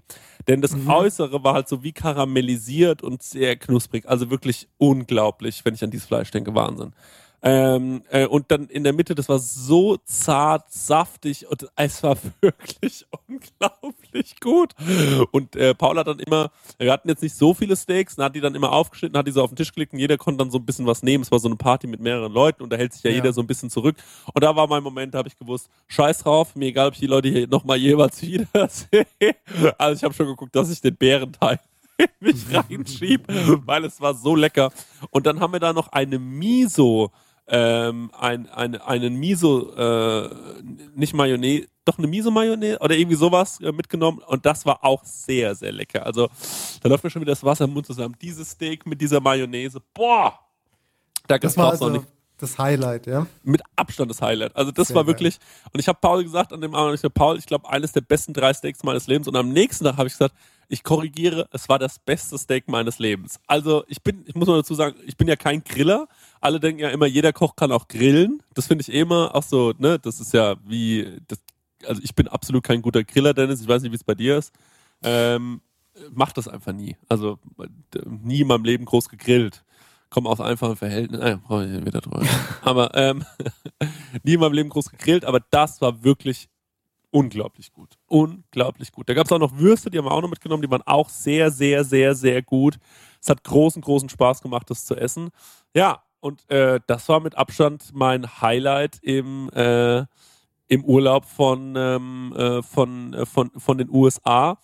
Denn das mhm. Äußere war halt so wie karamellisiert und sehr knusprig. Also wirklich unglaublich, wenn ich an dieses Fleisch denke. Wahnsinn. Ähm, äh, und dann in der Mitte, das war so zart, saftig und es war [laughs] wirklich unglaublich gut. Und äh, Paul hat dann immer, wir hatten jetzt nicht so viele Steaks, hat die dann immer aufgeschnitten, hat die so auf den Tisch gelegt und jeder konnte dann so ein bisschen was nehmen. Es war so eine Party mit mehreren Leuten und da hält sich ja, ja. jeder so ein bisschen zurück. Und da war mein Moment, da habe ich gewusst, scheiß drauf, mir egal, ob ich die Leute hier nochmal jeweils [laughs] wieder sehe. Also ich habe schon geguckt, dass ich den Bärenteil [laughs] mich reinschieb, weil es war so lecker. Und dann haben wir da noch eine Miso ähm, ein, ein, einen Miso, äh, nicht Mayonnaise, doch eine Miso-Mayonnaise oder irgendwie sowas äh, mitgenommen und das war auch sehr, sehr lecker. Also da läuft mir schon wieder das Wasser im Mund zusammen. Dieses Steak mit dieser Mayonnaise, boah! Da das war also nicht. das Highlight, ja? Mit Abstand das Highlight. Also das sehr war wirklich, geil. und ich habe Paul gesagt an dem Abend, ich sag, Paul, ich glaube, eines der besten drei Steaks meines Lebens und am nächsten Tag habe ich gesagt, ich korrigiere, es war das beste Steak meines Lebens. Also ich bin, ich muss mal dazu sagen, ich bin ja kein Griller. Alle denken ja immer, jeder Koch kann auch grillen. Das finde ich eh immer auch so, ne, das ist ja wie, das, also ich bin absolut kein guter Griller, Dennis. Ich weiß nicht, wie es bei dir ist. Ähm, mach das einfach nie. Also nie in meinem Leben groß gegrillt. Komm aus einfachen Verhältnissen. Äh, brauche ich wieder drüber. [laughs] aber ähm, [laughs] nie in meinem Leben groß gegrillt, aber das war wirklich unglaublich gut. Unglaublich gut. Da gab es auch noch Würste, die haben wir auch noch mitgenommen, die waren auch sehr, sehr, sehr, sehr gut. Es hat großen, großen Spaß gemacht, das zu essen. Ja, und äh, das war mit Abstand mein Highlight im, äh, im Urlaub von, ähm, äh, von, äh, von, von den USA.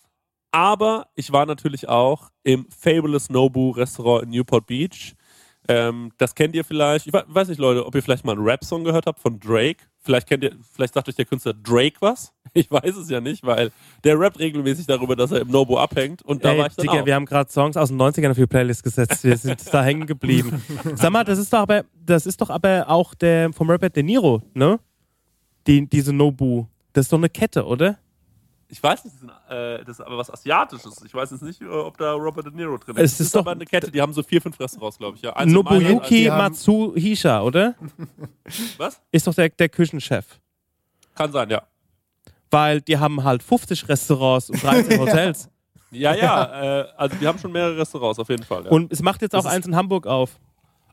Aber ich war natürlich auch im Fabulous Nobu Restaurant in Newport Beach. Ähm, das kennt ihr vielleicht. Ich weiß nicht, Leute, ob ihr vielleicht mal einen Rap-Song gehört habt von Drake. Vielleicht kennt ihr, vielleicht sagt euch der Künstler Drake was. [laughs] Ich weiß es ja nicht, weil der rappt regelmäßig darüber, dass er im Nobo abhängt. Und da Ey, war ich dann Digga, auch. wir haben gerade Songs aus den 90ern auf die Playlist gesetzt. Wir sind da hängen geblieben. [laughs] Sag mal, das ist doch aber, das ist doch aber auch der vom Rapper De Niro, ne? Die, diese Nobu. Das ist doch eine Kette, oder? Ich weiß nicht, das ist, äh, das aber was Asiatisches. Ich weiß jetzt nicht, äh, ob da Robert De Niro drin ist. Es ist ist doch- aber eine Kette, die haben so vier, fünf Restaurants, glaube ich. Ja. Eins Nobuyuki Matsuhisha, oder? Was? Ist doch der, der Küchenchef. Kann sein, ja. Weil die haben halt 50 Restaurants und 13 [laughs] Hotels. Ja, ja, äh, also die haben schon mehrere Restaurants, auf jeden Fall. Ja. Und es macht jetzt auch Das eins in Hamburg auf.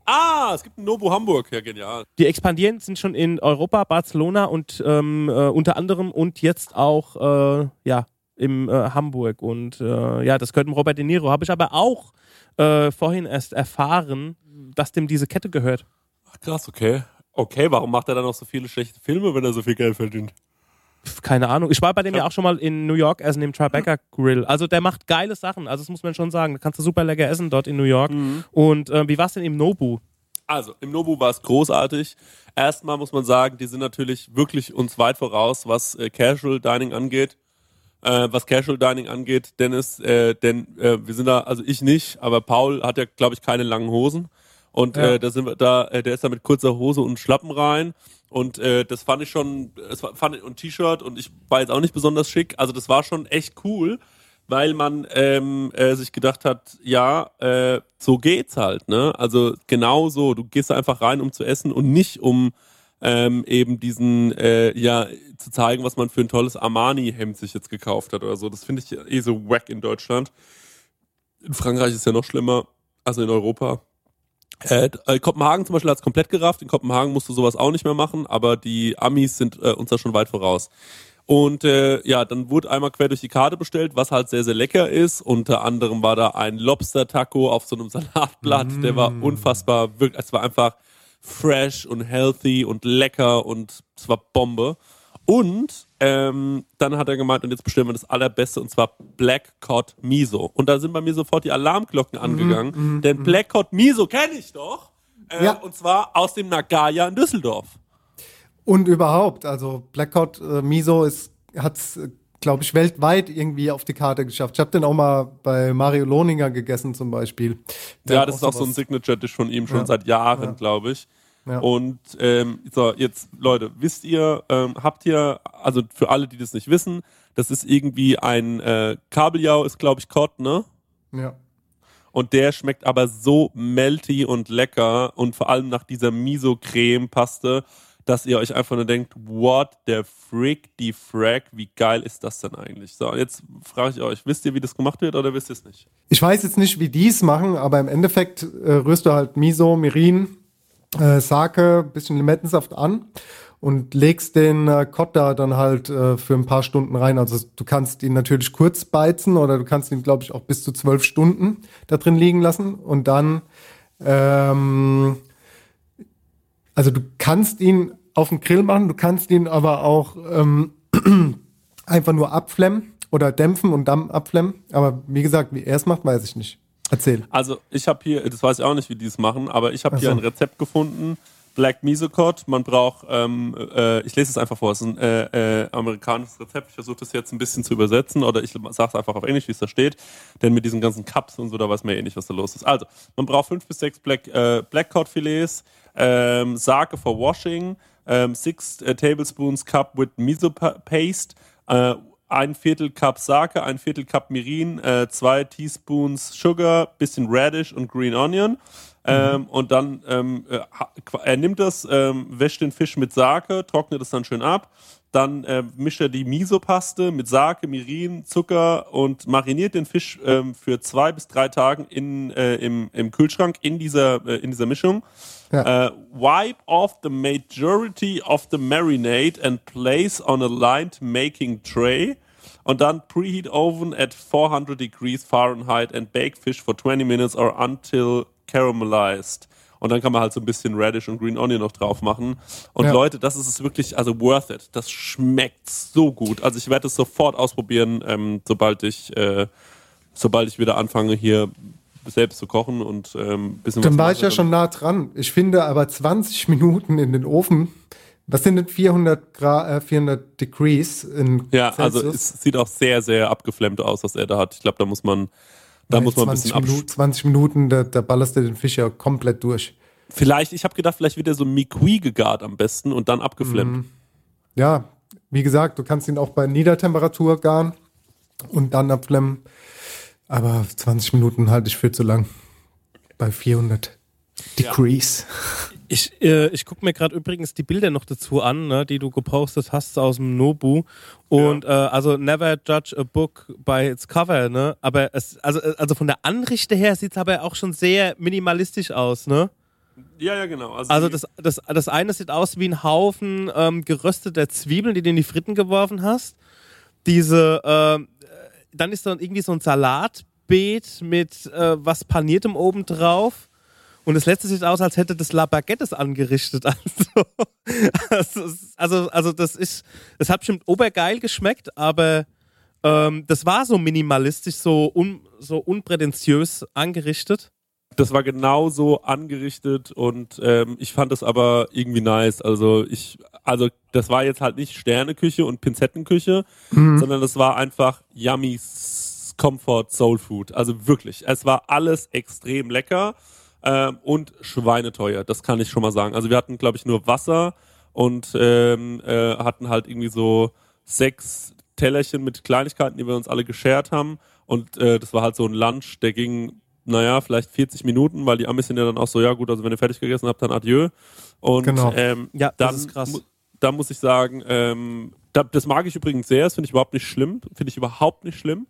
ah, es gibt ein Nobu Hamburg. Ja, genial. Die expandieren, sind schon in Europa, Barcelona und ähm, äh, unter anderem und jetzt auch äh, ja, im äh, Hamburg. Und äh, ja, das gehört dem Robert De Niro. Habe ich aber auch äh, vorhin erst erfahren, dass dem diese Kette gehört. Ach, krass, okay. Okay, warum macht er dann noch so viele schlechte Filme, wenn er so viel Geld verdient? Keine Ahnung. Ich war bei dem ja auch schon mal in New York essen, im Tribeca Grill. Also der macht geile Sachen. Also das muss man schon sagen. Da kannst du super lecker essen dort in New York. Und äh, wie war es denn im Nobu? Also, im Nobu war es großartig. Erstmal muss man sagen, die sind natürlich wirklich uns weit voraus, was äh, Casual Dining angeht. Äh, was Casual Dining angeht, Dennis, äh, denn äh, wir sind da, also ich nicht, aber Paul hat ja, glaube ich, keine langen Hosen. Und Ja. äh, da sind wir da, äh, der ist da mit kurzer Hose und Schlappen rein. Und äh, das fand ich schon, das fand ich, und T-Shirt und ich war jetzt auch nicht besonders schick. Also das war schon echt cool, weil man ähm, äh, sich gedacht hat, ja, äh, so geht's halt, ne? Also genau so, du gehst da einfach rein, um zu essen und nicht um ähm, eben diesen, äh, ja, zu zeigen, was man für ein tolles Armani-Hemd sich jetzt gekauft hat oder so. Das finde ich eh so wack in Deutschland. In Frankreich ist ja noch schlimmer, also in Europa. Äh, äh, Kopenhagen zum Beispiel hat es komplett gerafft. In Kopenhagen musst du sowas auch nicht mehr machen, aber die Amis sind äh, uns da schon weit voraus. Und äh, ja, dann wurde einmal quer durch die Karte bestellt, was halt sehr, sehr lecker ist. Unter anderem war da ein Lobster-Taco auf so einem [laughs] Salatblatt. Der war unfassbar, wirklich, es war einfach fresh und healthy und lecker und es war Bombe. Und ähm, dann hat er gemeint, und jetzt bestellen wir das Allerbeste, und zwar Black Cod Miso. Und da sind bei mir sofort die Alarmglocken angegangen, denn Black Cod Miso kenne ich doch. Äh, Ja. Und zwar aus dem Nagaya in Düsseldorf. Und überhaupt, also Blackout äh, Miso ist, hat's, äh, glaube ich, weltweit irgendwie auf die Karte geschafft. Ich habe den auch mal bei Mario Lohninger gegessen zum Beispiel. Der ja, hat das ist auch so ein Signature-Dish von ihm schon Ja. seit Jahren, Ja. glaube ich. Ja. Und ähm, so, jetzt, Leute, wisst ihr, ähm, habt ihr, also für alle, die das nicht wissen, das ist irgendwie ein äh, Kabeljau, ist, glaube ich, Cod, ne? Ja. Und der schmeckt aber so melty und lecker und vor allem nach dieser Miso-Creme-Paste, dass ihr euch einfach nur denkt, what the frick, die Frack, wie geil ist das denn eigentlich? So, jetzt frage ich euch, wisst ihr, wie das gemacht wird oder wisst ihr es nicht? Ich weiß jetzt nicht, wie die es machen, aber im Endeffekt äh, rührst du halt Miso, Mirin, äh, Sake, bisschen Limettensaft an und legst den äh, Kotta dann halt äh, für ein paar Stunden rein. Also du kannst ihn natürlich kurz beizen oder du kannst ihn, glaube ich, auch bis zu zwölf Stunden da drin liegen lassen und dann ähm, also du kannst ihn auf dem Grill machen, du kannst ihn aber auch ähm, [clears throat] einfach nur abflemmen oder dämpfen und dann abflemmen. Aber wie gesagt, wie er es macht, weiß ich nicht. Erzähl. Also ich habe hier, das weiß ich auch nicht, wie die es machen, aber ich habe hier so. ein Rezept gefunden Black Misocod. Man braucht, ähm, äh, ich lese es einfach vor, es ist ein äh, äh, amerikanisches Rezept. Ich versuche das jetzt ein bisschen zu übersetzen oder ich sage es einfach auf Englisch, wie es da steht. Denn mit diesen ganzen Cups und so, da weiß man eh nicht, was da los ist. Also, man braucht fünf bis sechs Black, äh, Black Cod Filets, ähm, Sake for Washing, ähm, six äh, Tablespoons Cup with Miso Paste, äh, ein Viertel Cup Sake, ein Viertel Cup Mirin, äh, zwei Teaspoons Sugar, bisschen Radish und Green Onion. Ähm, mhm. und dann, ähm, äh, er nimmt das, ähm, wäscht den Fisch mit Sake, trocknet es dann schön ab. Dann äh, mischt er die Miso-Paste mit Sake, Mirin, Zucker und mariniert den Fisch ähm, für zwei bis drei Tage in, äh, im, im Kühlschrank in dieser, äh, in dieser Mischung. Ja. Uh, wipe off the majority of the marinade and place on a lined making tray. Und dann preheat oven at 400 degrees Fahrenheit and bake fish for 20 minutes or until caramelized. Und dann kann man halt so ein bisschen Radish und Green Onion noch drauf machen. Und ja. Leute, das ist es wirklich, also worth it. Das schmeckt so gut. Also ich werde es sofort ausprobieren, ähm, sobald ich, äh, sobald ich wieder anfange hier selbst zu kochen und ähm, bisschen Dann war ich ja schon nah dran. Ich finde aber 20 Minuten in den Ofen. Was sind denn 400 Grad, äh, 400 Degrees in Ja, also Celsius? also es sieht auch sehr, sehr abgeflemmt aus, was er da hat. Ich glaube, da muss man, da muss man ein bisschen Minuten, 20 Minuten, da, da ballerst du den Fisch ja komplett durch. Vielleicht, ich habe gedacht, vielleicht wird er so Miqui gegart am besten und dann abgeflemmt. Mhm. Ja, wie gesagt, du kannst ihn auch bei Niedertemperatur garen und dann abflemmen. Aber 20 Minuten halte ich für zu lang. Bei 400 Degrees. Ja. [laughs] Ich, äh, ich gucke mir gerade übrigens die Bilder noch dazu an, ne, die du gepostet hast aus dem Nobu. Und ja. äh, also never judge a book by its cover, ne? Aber es, also, also von der Anrichte her sieht es aber auch schon sehr minimalistisch aus, ne? Ja, ja, genau. Also, also das, das, das eine sieht aus wie ein Haufen ähm, gerösteter Zwiebeln, die du in die Fritten geworfen hast. Diese, äh, dann ist dann irgendwie so ein Salatbeet mit äh, was paniertem oben drauf. Und das letzte sieht aus, als hätte das La Baguettes angerichtet. [laughs] Also, also, also, also das ist, das hat bestimmt obergeil geschmeckt, aber ähm, das war so minimalistisch, so, un, so unprätentiös angerichtet. Das war genau so angerichtet und ähm, ich fand es aber irgendwie nice. Also ich, also das war jetzt halt nicht Sterneküche und Pinzettenküche, mhm. sondern das war einfach yummy Comfort Soul Food. Also wirklich, es war alles extrem lecker ähm, und schweineteuer. Das kann ich schon mal sagen. Also wir hatten, glaube ich, nur Wasser und ähm, äh, hatten halt irgendwie so sechs Tellerchen mit Kleinigkeiten, die wir uns alle geschert haben. Und äh, das war halt so ein Lunch, der ging naja, vielleicht 40 Minuten, weil die Amis sind ja dann auch so, ja gut, also wenn ihr fertig gegessen habt, dann adieu. Und genau. ähm, ja, dann, das ist krass. Da muss ich sagen, ähm, da, das mag ich übrigens sehr, das finde ich überhaupt nicht schlimm, finde ich überhaupt nicht schlimm.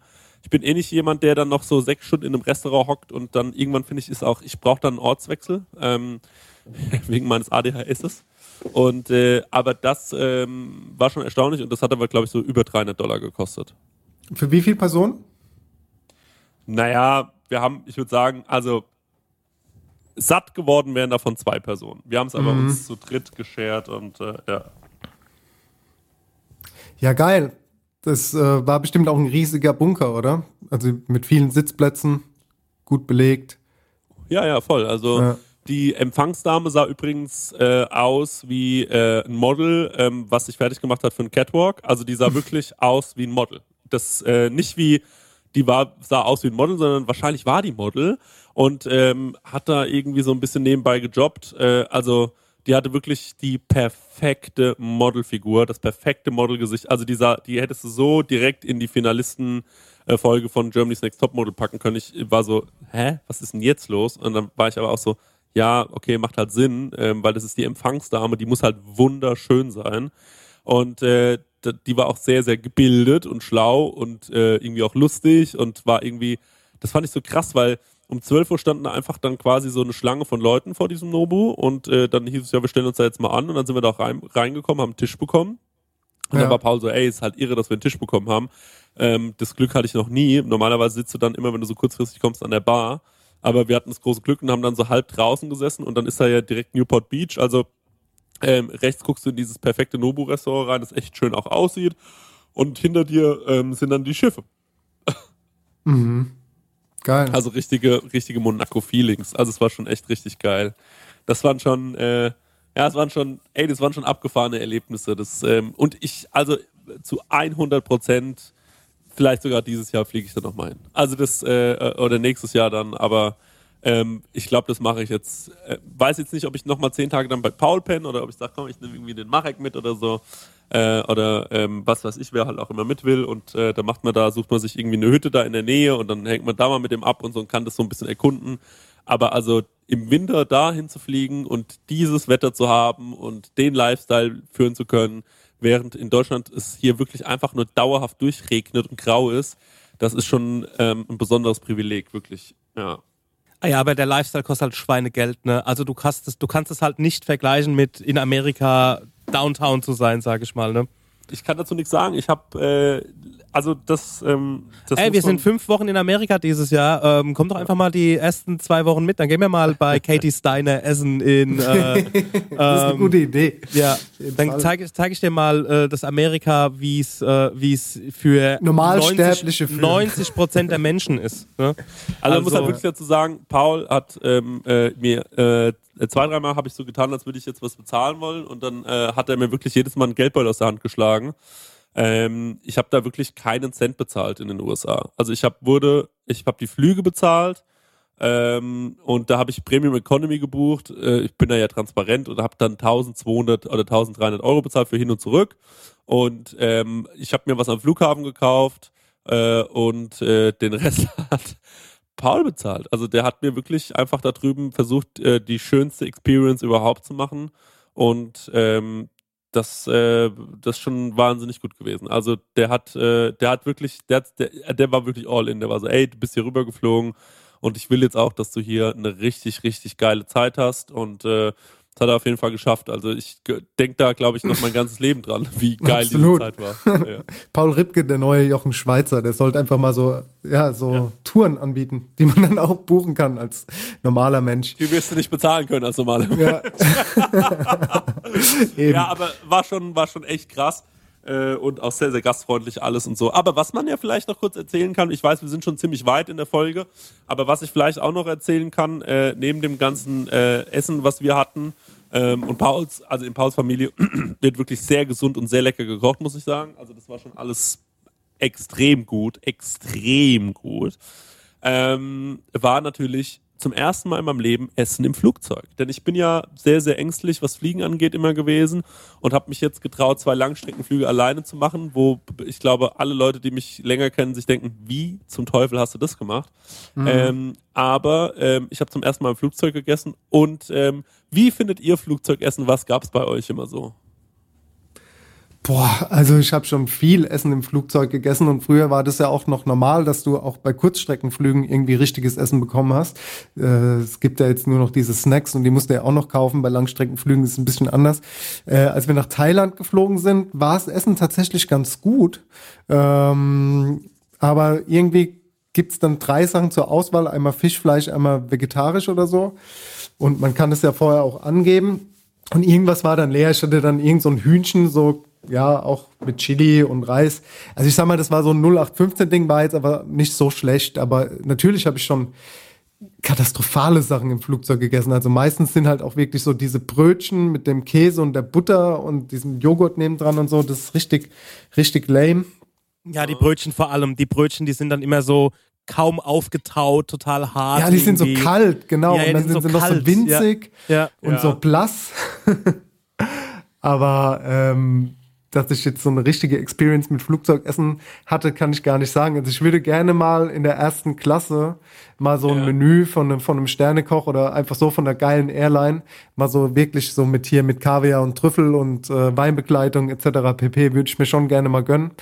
Ich bin eh nicht jemand, der dann noch so sechs Stunden in einem Restaurant hockt und dann irgendwann finde ich, ist auch, ich brauche dann einen Ortswechsel, ähm, [laughs] wegen meines ADHSs. Und äh, aber das ähm, war schon erstaunlich und das hat aber, glaube ich, so über 300 Dollar gekostet. Für wie viele Personen? Naja, wir haben, ich würde sagen, also satt geworden wären davon zwei Personen. Wir haben es aber mhm. uns zu dritt geschert und äh, ja. Ja, geil. Das äh, war bestimmt auch ein riesiger Bunker, oder? Also mit vielen Sitzplätzen, gut belegt. Ja, ja, voll. Also ja. die Empfangsdame sah übrigens äh, aus wie äh, ein Model, ähm, was sich fertig gemacht hat für einen Catwalk. Also die sah [laughs] wirklich aus wie ein Model. Das äh, nicht wie die war, sah aus wie ein Model, sondern wahrscheinlich war die Model und ähm, hat da irgendwie so ein bisschen nebenbei gejobbt. Äh, also die hatte wirklich die perfekte Modelfigur, das perfekte Modelgesicht. Also die, sah, die hättest du so direkt in die Finalistenfolge von Germany's Next Topmodel packen können. Ich war so, hä, was ist denn jetzt los? Und dann war ich aber auch so, ja, okay, macht halt Sinn, ähm, weil das ist die Empfangsdame, die muss halt wunderschön sein. Und äh, die war auch sehr, sehr gebildet und schlau und äh, irgendwie auch lustig und war irgendwie, das fand ich so krass, weil um 12 Uhr standen da einfach dann quasi so eine Schlange von Leuten vor diesem Nobu und äh, dann hieß es ja, wir stellen uns da jetzt mal an und dann sind wir da auch rein, reingekommen, haben einen Tisch bekommen. Und ja. dann war Paul so, ey, ist halt irre, dass wir einen Tisch bekommen haben. Ähm, das Glück hatte ich noch nie. Normalerweise sitzt du dann immer, wenn du so kurzfristig kommst, an der Bar. Aber wir hatten das große Glück und haben dann so halb draußen gesessen und dann ist da ja direkt Newport Beach. Also ähm, rechts guckst du in dieses perfekte Nobu-Restaurant rein, das echt schön auch aussieht. Und hinter dir ähm, sind dann die Schiffe. Mhm. Geil. Also richtige, richtige Monaco-Feelings. Also es war schon echt richtig geil. Das waren schon, äh, Ja, es waren schon, ey, das waren schon abgefahrene Erlebnisse. Das, ähm, und ich, also zu 100 Prozent, vielleicht sogar dieses Jahr fliege ich da nochmal hin. Also das, äh, oder nächstes Jahr dann, aber ähm, ich glaube, das mache ich jetzt. Äh, weiß jetzt nicht, ob ich nochmal zehn Tage dann bei Paul penne oder ob ich sage, komm, ich nehme irgendwie den Marek mit oder so. Äh, oder ähm, was weiß ich, wer halt auch immer mit will und äh, da macht man da, sucht man sich irgendwie eine Hütte da in der Nähe und dann hängt man da mal mit dem ab und so und kann das so ein bisschen erkunden. Aber also im Winter dahin zu fliegen und dieses Wetter zu haben und den Lifestyle führen zu können, während in Deutschland es hier wirklich einfach nur dauerhaft durchregnet und grau ist, das ist schon ähm, ein besonderes Privileg, wirklich. Ja. Ah ja, aber der Lifestyle kostet halt Schweinegeld, ne? Also du kannst es, du kannst es halt nicht vergleichen mit in Amerika Downtown zu sein, sag ich mal, ne? Ich kann dazu nichts sagen. Ich habe äh, also das. Ähm, das Ey, wir sind fünf Wochen in Amerika dieses Jahr. Ähm, komm doch einfach mal die ersten zwei Wochen mit. Dann gehen wir mal bei [laughs] Katie Steiner essen in. [laughs] Äh, das ist eine ähm, gute Idee. Ja, dann zeige zeig ich dir mal äh, das Amerika, wie es äh, wie es für Normalsterbliche 90, 90 Prozent der Menschen ist. Ne? [laughs] Also, man muss halt wirklich dazu sagen, Paul hat ähm, äh, mir äh, zwei, dreimal habe ich so getan, als würde ich jetzt was bezahlen wollen und dann äh, hat er mir wirklich jedes Mal einen Geldbeutel aus der Hand geschlagen. Ähm, ich habe da wirklich keinen Cent bezahlt in den USA. Also ich habe wurde, ich habe die Flüge bezahlt ähm, und da habe ich Premium Economy gebucht. Äh, ich bin da ja transparent und habe dann 1200 oder 1300 Euro bezahlt für hin und zurück. Und ähm, ich habe mir was am Flughafen gekauft äh, und äh, den Rest [laughs] hat Paul bezahlt. Also der hat mir wirklich einfach da drüben versucht, äh, die schönste Experience überhaupt zu machen. Und ähm, das, äh, das schon wahnsinnig gut gewesen. Also der hat, äh, der hat wirklich, der, hat, der, der war wirklich all in. Der war so, ey, du bist hier rübergeflogen und ich will jetzt auch, dass du hier eine richtig, richtig geile Zeit hast und äh, das hat er auf jeden Fall geschafft. Also ich denke da, glaube ich, noch mein ganzes Leben dran, wie geil Absolut. diese Zeit war. [laughs] Ja. Paul Ripke, der neue Jochen Schweizer, der sollte einfach mal so, ja, so Ja. Touren anbieten, die man dann auch buchen kann als normaler Mensch. Die wirst du nicht bezahlen können als normale Ja. [laughs] Eben. Ja, aber war schon, war schon echt krass. Äh, und auch sehr, sehr gastfreundlich alles und so. Aber was man ja vielleicht noch kurz erzählen kann, ich weiß, wir sind schon ziemlich weit in der Folge, aber was ich vielleicht auch noch erzählen kann, äh, neben dem ganzen äh, Essen, was wir hatten, ähm, und Pauls, also in Pauls Familie, [clears throat] wird wirklich sehr gesund und sehr lecker gekocht, muss ich sagen. Also das war schon alles extrem gut, extrem gut. Ähm, war natürlich zum ersten Mal in meinem Leben Essen im Flugzeug. Denn ich bin ja sehr, sehr ängstlich, was Fliegen angeht, immer gewesen und habe mich jetzt getraut, zwei Langstreckenflüge alleine zu machen, wo ich glaube, alle Leute, die mich länger kennen, sich denken, wie zum Teufel hast du das gemacht? Mhm. Ähm, aber ähm, ich habe zum ersten Mal im Flugzeug gegessen und ähm, wie findet ihr Flugzeugessen? Was gab es bei euch immer so? Boah, also ich habe schon viel Essen im Flugzeug gegessen und früher war das ja auch noch normal, dass du auch bei Kurzstreckenflügen irgendwie richtiges Essen bekommen hast. Äh, es gibt ja jetzt nur noch diese Snacks und die musst du ja auch noch kaufen. Bei Langstreckenflügen ist es ein bisschen anders. Äh, als wir nach Thailand geflogen sind, war das Essen tatsächlich ganz gut. Ähm, aber irgendwie gibt's dann drei Sachen zur Auswahl. Einmal Fischfleisch, einmal vegetarisch oder so. Und man kann das ja vorher auch angeben. Und irgendwas war dann leer. Ich hatte dann irgend so ein Hühnchen, so, ja, auch mit Chili und Reis. Also ich sag mal, das war so ein 0815-Ding, war jetzt aber nicht so schlecht. Aber natürlich habe ich schon katastrophale Sachen im Flugzeug gegessen. Also meistens sind halt auch wirklich so diese Brötchen mit dem Käse und der Butter und diesem Joghurt nebendran und so. Das ist richtig, richtig lame. Ja, die Brötchen vor allem. Die Brötchen, die sind dann immer so kaum aufgetaut, total hart. Ja, die sind so irgendwie. kalt, genau. Ja, ja, und dann sind sind sie so noch so winzig Ja. und so blass. [laughs] Aber ähm, dass ich jetzt so eine richtige Experience mit Flugzeugessen hatte, kann ich gar nicht sagen. Also ich würde gerne mal in der ersten Klasse mal so ein Ja. Menü von einem, von einem Sternekoch oder einfach so von der geilen Airline, mal so wirklich so mit hier mit Kaviar und Trüffel und äh, Weinbegleitung etc. pp. würde ich mir schon gerne mal gönnen.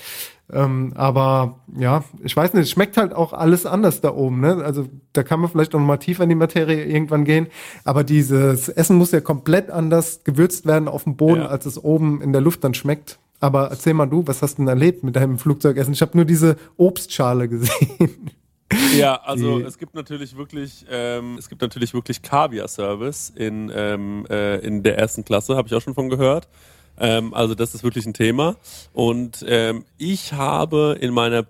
Ähm, aber ja, ich weiß nicht, es schmeckt halt auch alles anders da oben. Ne? Also da kann man vielleicht noch mal tiefer in die Materie irgendwann gehen. Aber dieses Essen muss ja komplett anders gewürzt werden auf dem Boden, Ja. als es oben in der Luft dann schmeckt. Aber erzähl mal du, was hast du denn erlebt mit deinem Flugzeugessen? Ich habe nur diese Obstschale gesehen. [laughs] Ja, also es gibt natürlich wirklich, ähm, es gibt natürlich wirklich Kaviar-Service in, ähm, äh, in der ersten Klasse, habe ich auch schon von gehört. Ähm, also das ist wirklich ein Thema. Und ähm, ich habe in meiner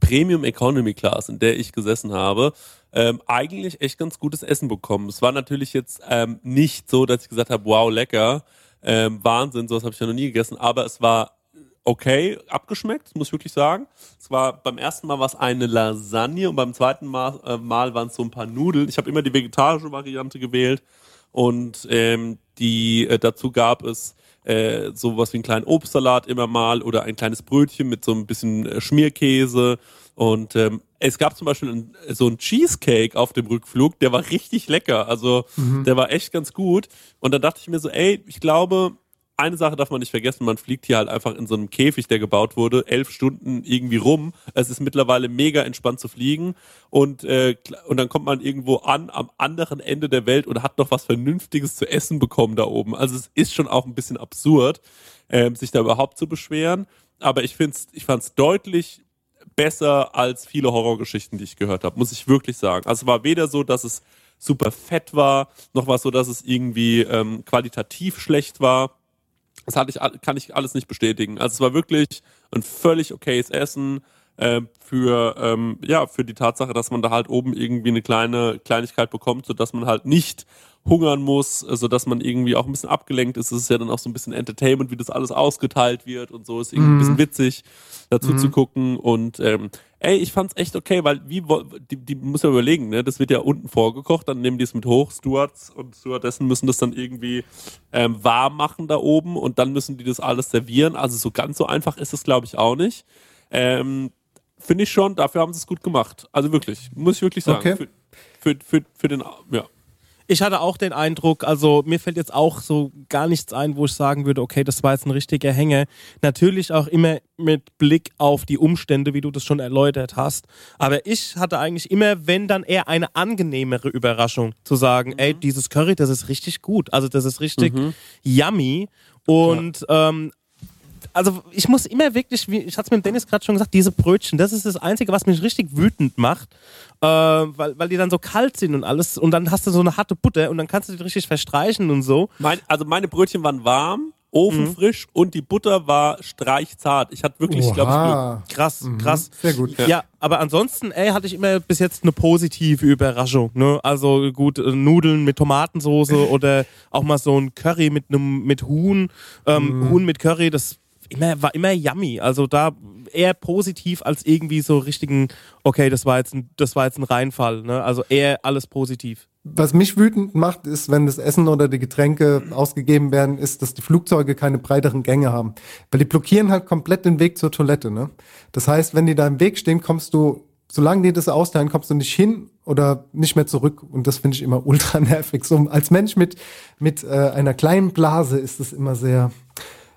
Premium Economy Class, in der ich gesessen habe, ähm, eigentlich echt ganz gutes Essen bekommen. Es war natürlich jetzt ähm, nicht so, dass ich gesagt habe, wow, lecker, ähm, Wahnsinn, sowas habe ich ja noch nie gegessen, aber es war okay abgeschmeckt, muss ich wirklich sagen. Es war beim ersten Mal was eine Lasagne und beim zweiten Mal, äh, Mal waren es so ein paar Nudeln. Ich habe immer die vegetarische Variante gewählt und ähm, die äh, dazu gab es äh, sowas wie einen kleinen Obstsalat immer mal oder ein kleines Brötchen mit so ein bisschen äh, Schmierkäse und ähm, es gab zum Beispiel ein, so ein Cheesecake auf dem Rückflug, der war richtig lecker. Also Mhm. der war echt ganz gut. Und dann dachte ich mir so, ey, ich glaube, eine Sache darf man nicht vergessen, man fliegt hier halt einfach in so einem Käfig, der gebaut wurde, elf Stunden irgendwie rum. Es ist mittlerweile mega entspannt zu fliegen und, äh, und dann kommt man irgendwo an, am anderen Ende der Welt und hat noch was Vernünftiges zu essen bekommen da oben. Also es ist schon auch ein bisschen absurd, ähm, sich da überhaupt zu beschweren. Aber ich find's, ich fand's deutlich besser als viele Horrorgeschichten, die ich gehört habe, muss ich wirklich sagen. Also es war weder so, dass es super fett war, noch war es so, dass es irgendwie ähm, qualitativ schlecht war. Das hatte ich, kann ich alles nicht bestätigen. Also es war wirklich ein völlig okayes Essen äh, für, ähm, ja, für die Tatsache, dass man da halt oben irgendwie eine kleine Kleinigkeit bekommt, sodass man halt nicht hungern muss, sodass man irgendwie auch ein bisschen abgelenkt ist. Es ist ja dann auch so ein bisschen Entertainment, wie das alles ausgeteilt wird und so. Ist irgendwie ein bisschen witzig, dazu Mhm. zu gucken. Und ähm, ey, ich fand's echt okay, weil wie die, die muss ja überlegen, ne? Das wird ja unten vorgekocht, dann nehmen die es mit hoch, Stewards und Stewardessen müssen das dann irgendwie ähm, warm machen da oben und dann müssen die das alles servieren. Also so ganz so einfach ist es, glaube ich, auch nicht. Ähm, Finde ich schon, dafür haben sie es gut gemacht. Also wirklich, muss ich wirklich sagen. Okay. Für, für, für, für den, ja. Ich hatte auch den Eindruck, also mir fällt jetzt auch so gar nichts ein, wo ich sagen würde, okay, das war jetzt ein richtiger Hänger. Natürlich auch immer mit Blick auf die Umstände, wie du das schon erläutert hast. Aber ich hatte eigentlich immer, wenn dann eher eine angenehmere Überraschung, zu sagen, ey, dieses Curry, das ist richtig gut. Also das ist richtig yummy. Und ähm, also ich muss immer wirklich, wie ich hatte es mit dem Dennis gerade schon gesagt, diese Brötchen, das ist das Einzige, was mich richtig wütend macht, äh, weil, weil die dann so kalt sind und alles und dann hast du so eine harte Butter und dann kannst du die richtig verstreichen und so. Mein, also meine Brötchen waren warm, ofenfrisch und die Butter war streichzart. Ich hatte wirklich, glaube ich, Glück. Krass, krass. Sehr gut. Ja. aber ansonsten, ey, hatte ich immer bis jetzt eine positive Überraschung. Ne? Also gut, äh, Nudeln mit Tomatensoße oder auch mal so ein Curry mit einem mit Huhn, ähm, Huhn mit Curry, das immer, war immer yummy. Also da eher positiv als irgendwie so richtigen, okay, das war jetzt ein, das war jetzt ein Reinfall. Ne? Also eher alles positiv. Was mich wütend macht, ist, wenn das Essen oder die Getränke ausgegeben werden, ist, dass die Flugzeuge keine breiteren Gänge haben. Weil die blockieren halt komplett den Weg zur Toilette. Ne? Das heißt, wenn die da im Weg stehen, kommst du, solange die das austeilen, kommst du nicht hin oder nicht mehr zurück. Und das finde ich immer [laughs] ultra nervig. So als Mensch mit, mit äh, einer kleinen Blase ist es immer sehr.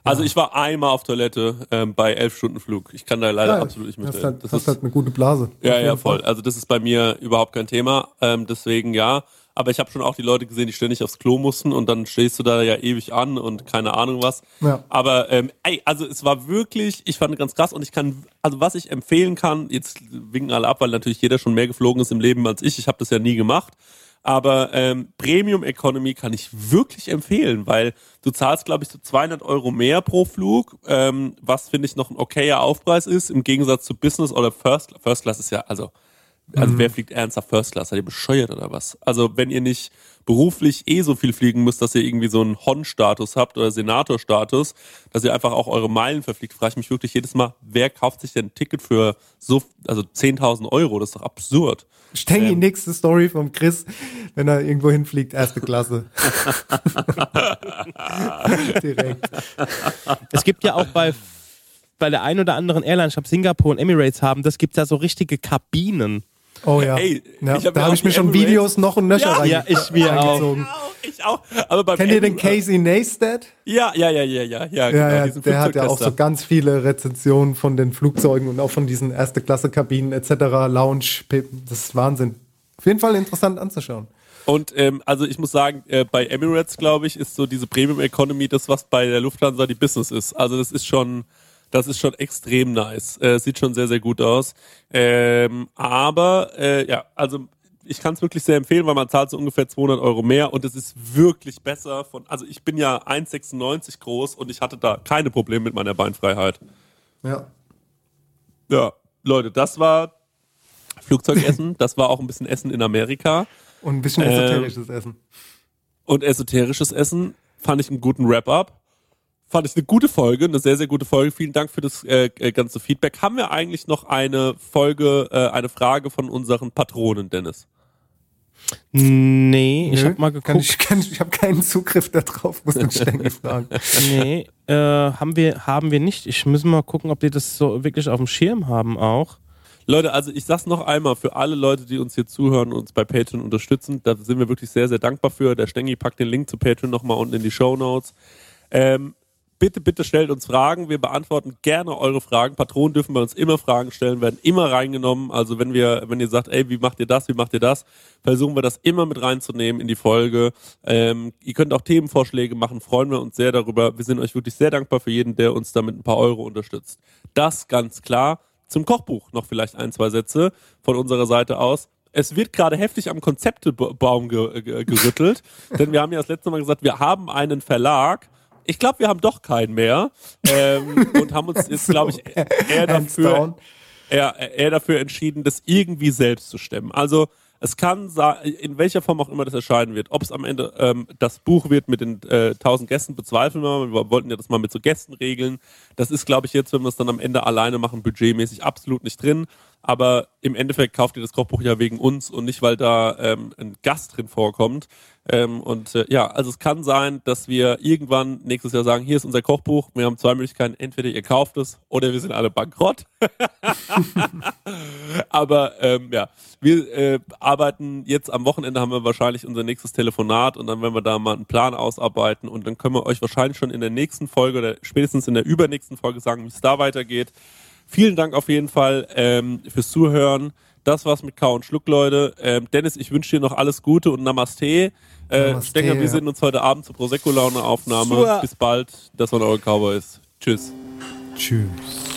Also ich war einmal auf Toilette ähm, bei elf Stunden Flug. Ich kann da leider Ja, absolut nicht hast mitreden. halt, Das hast ist, halt eine gute Blase. ja, ja, voll. Also das ist bei mir überhaupt kein Thema. Ähm, deswegen ja. Aber ich habe schon auch die Leute gesehen, die ständig aufs Klo mussten und dann stehst du da ja ewig an und keine Ahnung was. Ja. Aber ähm, ey, also es war wirklich, ich fand ganz krass und ich kann, also was ich empfehlen kann, jetzt winken alle ab, weil natürlich jeder schon mehr geflogen ist im Leben als ich. Ich habe das ja nie gemacht. Aber ähm, Premium Economy kann ich wirklich empfehlen, weil du zahlst, glaube ich, so 200 Euro mehr pro Flug, ähm, was finde ich noch ein okayer Aufpreis ist, im Gegensatz zu Business oder First, First Class ist ja, also, also wer fliegt ernsthaft First Class? Seid ihr bescheuert oder was? Also wenn ihr nicht beruflich eh so viel fliegen müsst, dass ihr irgendwie so einen Hon-Status habt oder Senator-Status, dass ihr einfach auch eure Meilen verfliegt, frage ich mich wirklich jedes Mal, wer kauft sich denn ein Ticket für so, also 10.000 Euro? Das ist doch absurd. Ich denke, die Ähm. nächste Story vom Chris, wenn er irgendwo hinfliegt, erste Klasse. [laughs] Direkt. Es gibt ja auch bei, bei der einen oder anderen Airline, ich glaube Singapore und Emirates haben, das gibt ja so richtige Kabinen. Oh ja. Ey, ja ich hab da habe ich mir schon Emirates- Videos noch und nöcher Ja, ja, ich mir auch. Ich auch. Aber beim Kennt ihr den Casey Neistat? Ja, ja, ja, ja, ja, ja. Ja, genau, ja, der hat ja auch so ganz viele Rezensionen von den Flugzeugen und auch von diesen Erste-Klasse-Kabinen etc., Lounge, das ist Wahnsinn. Auf jeden Fall interessant anzuschauen. Und ähm, also ich muss sagen, äh, bei Emirates, glaube ich, ist so diese Premium Economy das, was bei der Lufthansa die Business ist. Also das ist schon, das ist schon extrem nice. Äh, sieht schon sehr, sehr gut aus. Ähm, aber äh, ja, also ich kann es wirklich sehr empfehlen, weil man zahlt so ungefähr 200 Euro mehr und es ist wirklich besser von, also ich bin ja 1,96 groß und ich hatte da keine Probleme mit meiner Beinfreiheit. Ja. Ja, Leute, das war Flugzeugessen. das war auch ein bisschen Essen in Amerika. Und ein bisschen Ähm, esoterisches Essen. Und esoterisches Essen fand ich einen guten Wrap-up. Fand ich eine gute Folge, eine sehr, sehr gute Folge. Vielen Dank für das äh, äh, ganze Feedback. Haben wir eigentlich noch eine Folge, äh, eine Frage von unseren Patronen, Dennis? Nee, ich habe mal Kann geguckt. ich kann, ich habe keinen Zugriff darauf, muss man ständig [laughs] fragen. Nee, äh, haben wir, haben wir nicht. Ich muss mal gucken, ob die das so wirklich auf dem Schirm haben auch. Leute, also ich sag's noch einmal für alle Leute, die uns hier zuhören und uns bei Patreon unterstützen, da sind wir wirklich sehr, sehr dankbar für. Der Stengi packt den Link zu Patreon nochmal unten in die Show Notes. Ähm, bitte, bitte stellt uns Fragen. Wir beantworten gerne eure Fragen. Patronen dürfen bei uns immer Fragen stellen, werden immer reingenommen. Also wenn wir, wenn ihr sagt, ey, wie macht ihr das, wie macht ihr das, versuchen wir das immer mit reinzunehmen in die Folge. Ähm, ihr könnt auch Themenvorschläge machen, freuen wir uns sehr darüber. Wir sind euch wirklich sehr dankbar für jeden, der uns da mit ein paar Euro unterstützt. Das ganz klar. Zum Kochbuch noch vielleicht ein, zwei Sätze von unserer Seite aus. Es wird gerade heftig am Konzeptebaum ge ge gerüttelt, denn wir haben ja das letzte Mal gesagt, wir haben einen Verlag. Ich glaube, wir haben doch keinen mehr ähm, [laughs] und haben uns jetzt, glaube ich, eher dafür, eher, eher dafür entschieden, das irgendwie selbst zu stemmen. Also es kann sein, in welcher Form auch immer das erscheinen wird, ob es am Ende ähm, das Buch wird mit den äh, 1000 Gästen, bezweifeln wir mal. Wir wollten ja das mal mit so Gästen regeln. Das ist, glaube ich, jetzt, wenn wir es dann am Ende alleine machen, budgetmäßig absolut nicht drin. Aber im Endeffekt kauft ihr das Kochbuch ja wegen uns und nicht, weil da ähm, ein Gast drin vorkommt. Ähm, und äh, ja, also es kann sein, dass wir irgendwann nächstes Jahr sagen, hier ist unser Kochbuch. Wir haben zwei Möglichkeiten. Entweder ihr kauft es oder wir sind alle bankrott. [laughs] Aber ähm, ja, wir äh, arbeiten jetzt am Wochenende haben wir wahrscheinlich unser nächstes Telefonat und dann werden wir da mal einen Plan ausarbeiten und dann können wir euch wahrscheinlich schon in der nächsten Folge oder spätestens in der übernächsten Folge sagen, wie es da weitergeht. Vielen Dank auf jeden Fall ähm, fürs Zuhören. Das war's mit Kau und Schluck, Leute. Ähm, Dennis, ich wünsche dir noch alles Gute und Namaste. Äh, Namaste, Stenger, wir ja. sehen uns heute Abend zur Prosecco-Laune-Aufnahme. Bis bald. Das waren eure Cowboys. Tschüss. Tschüss.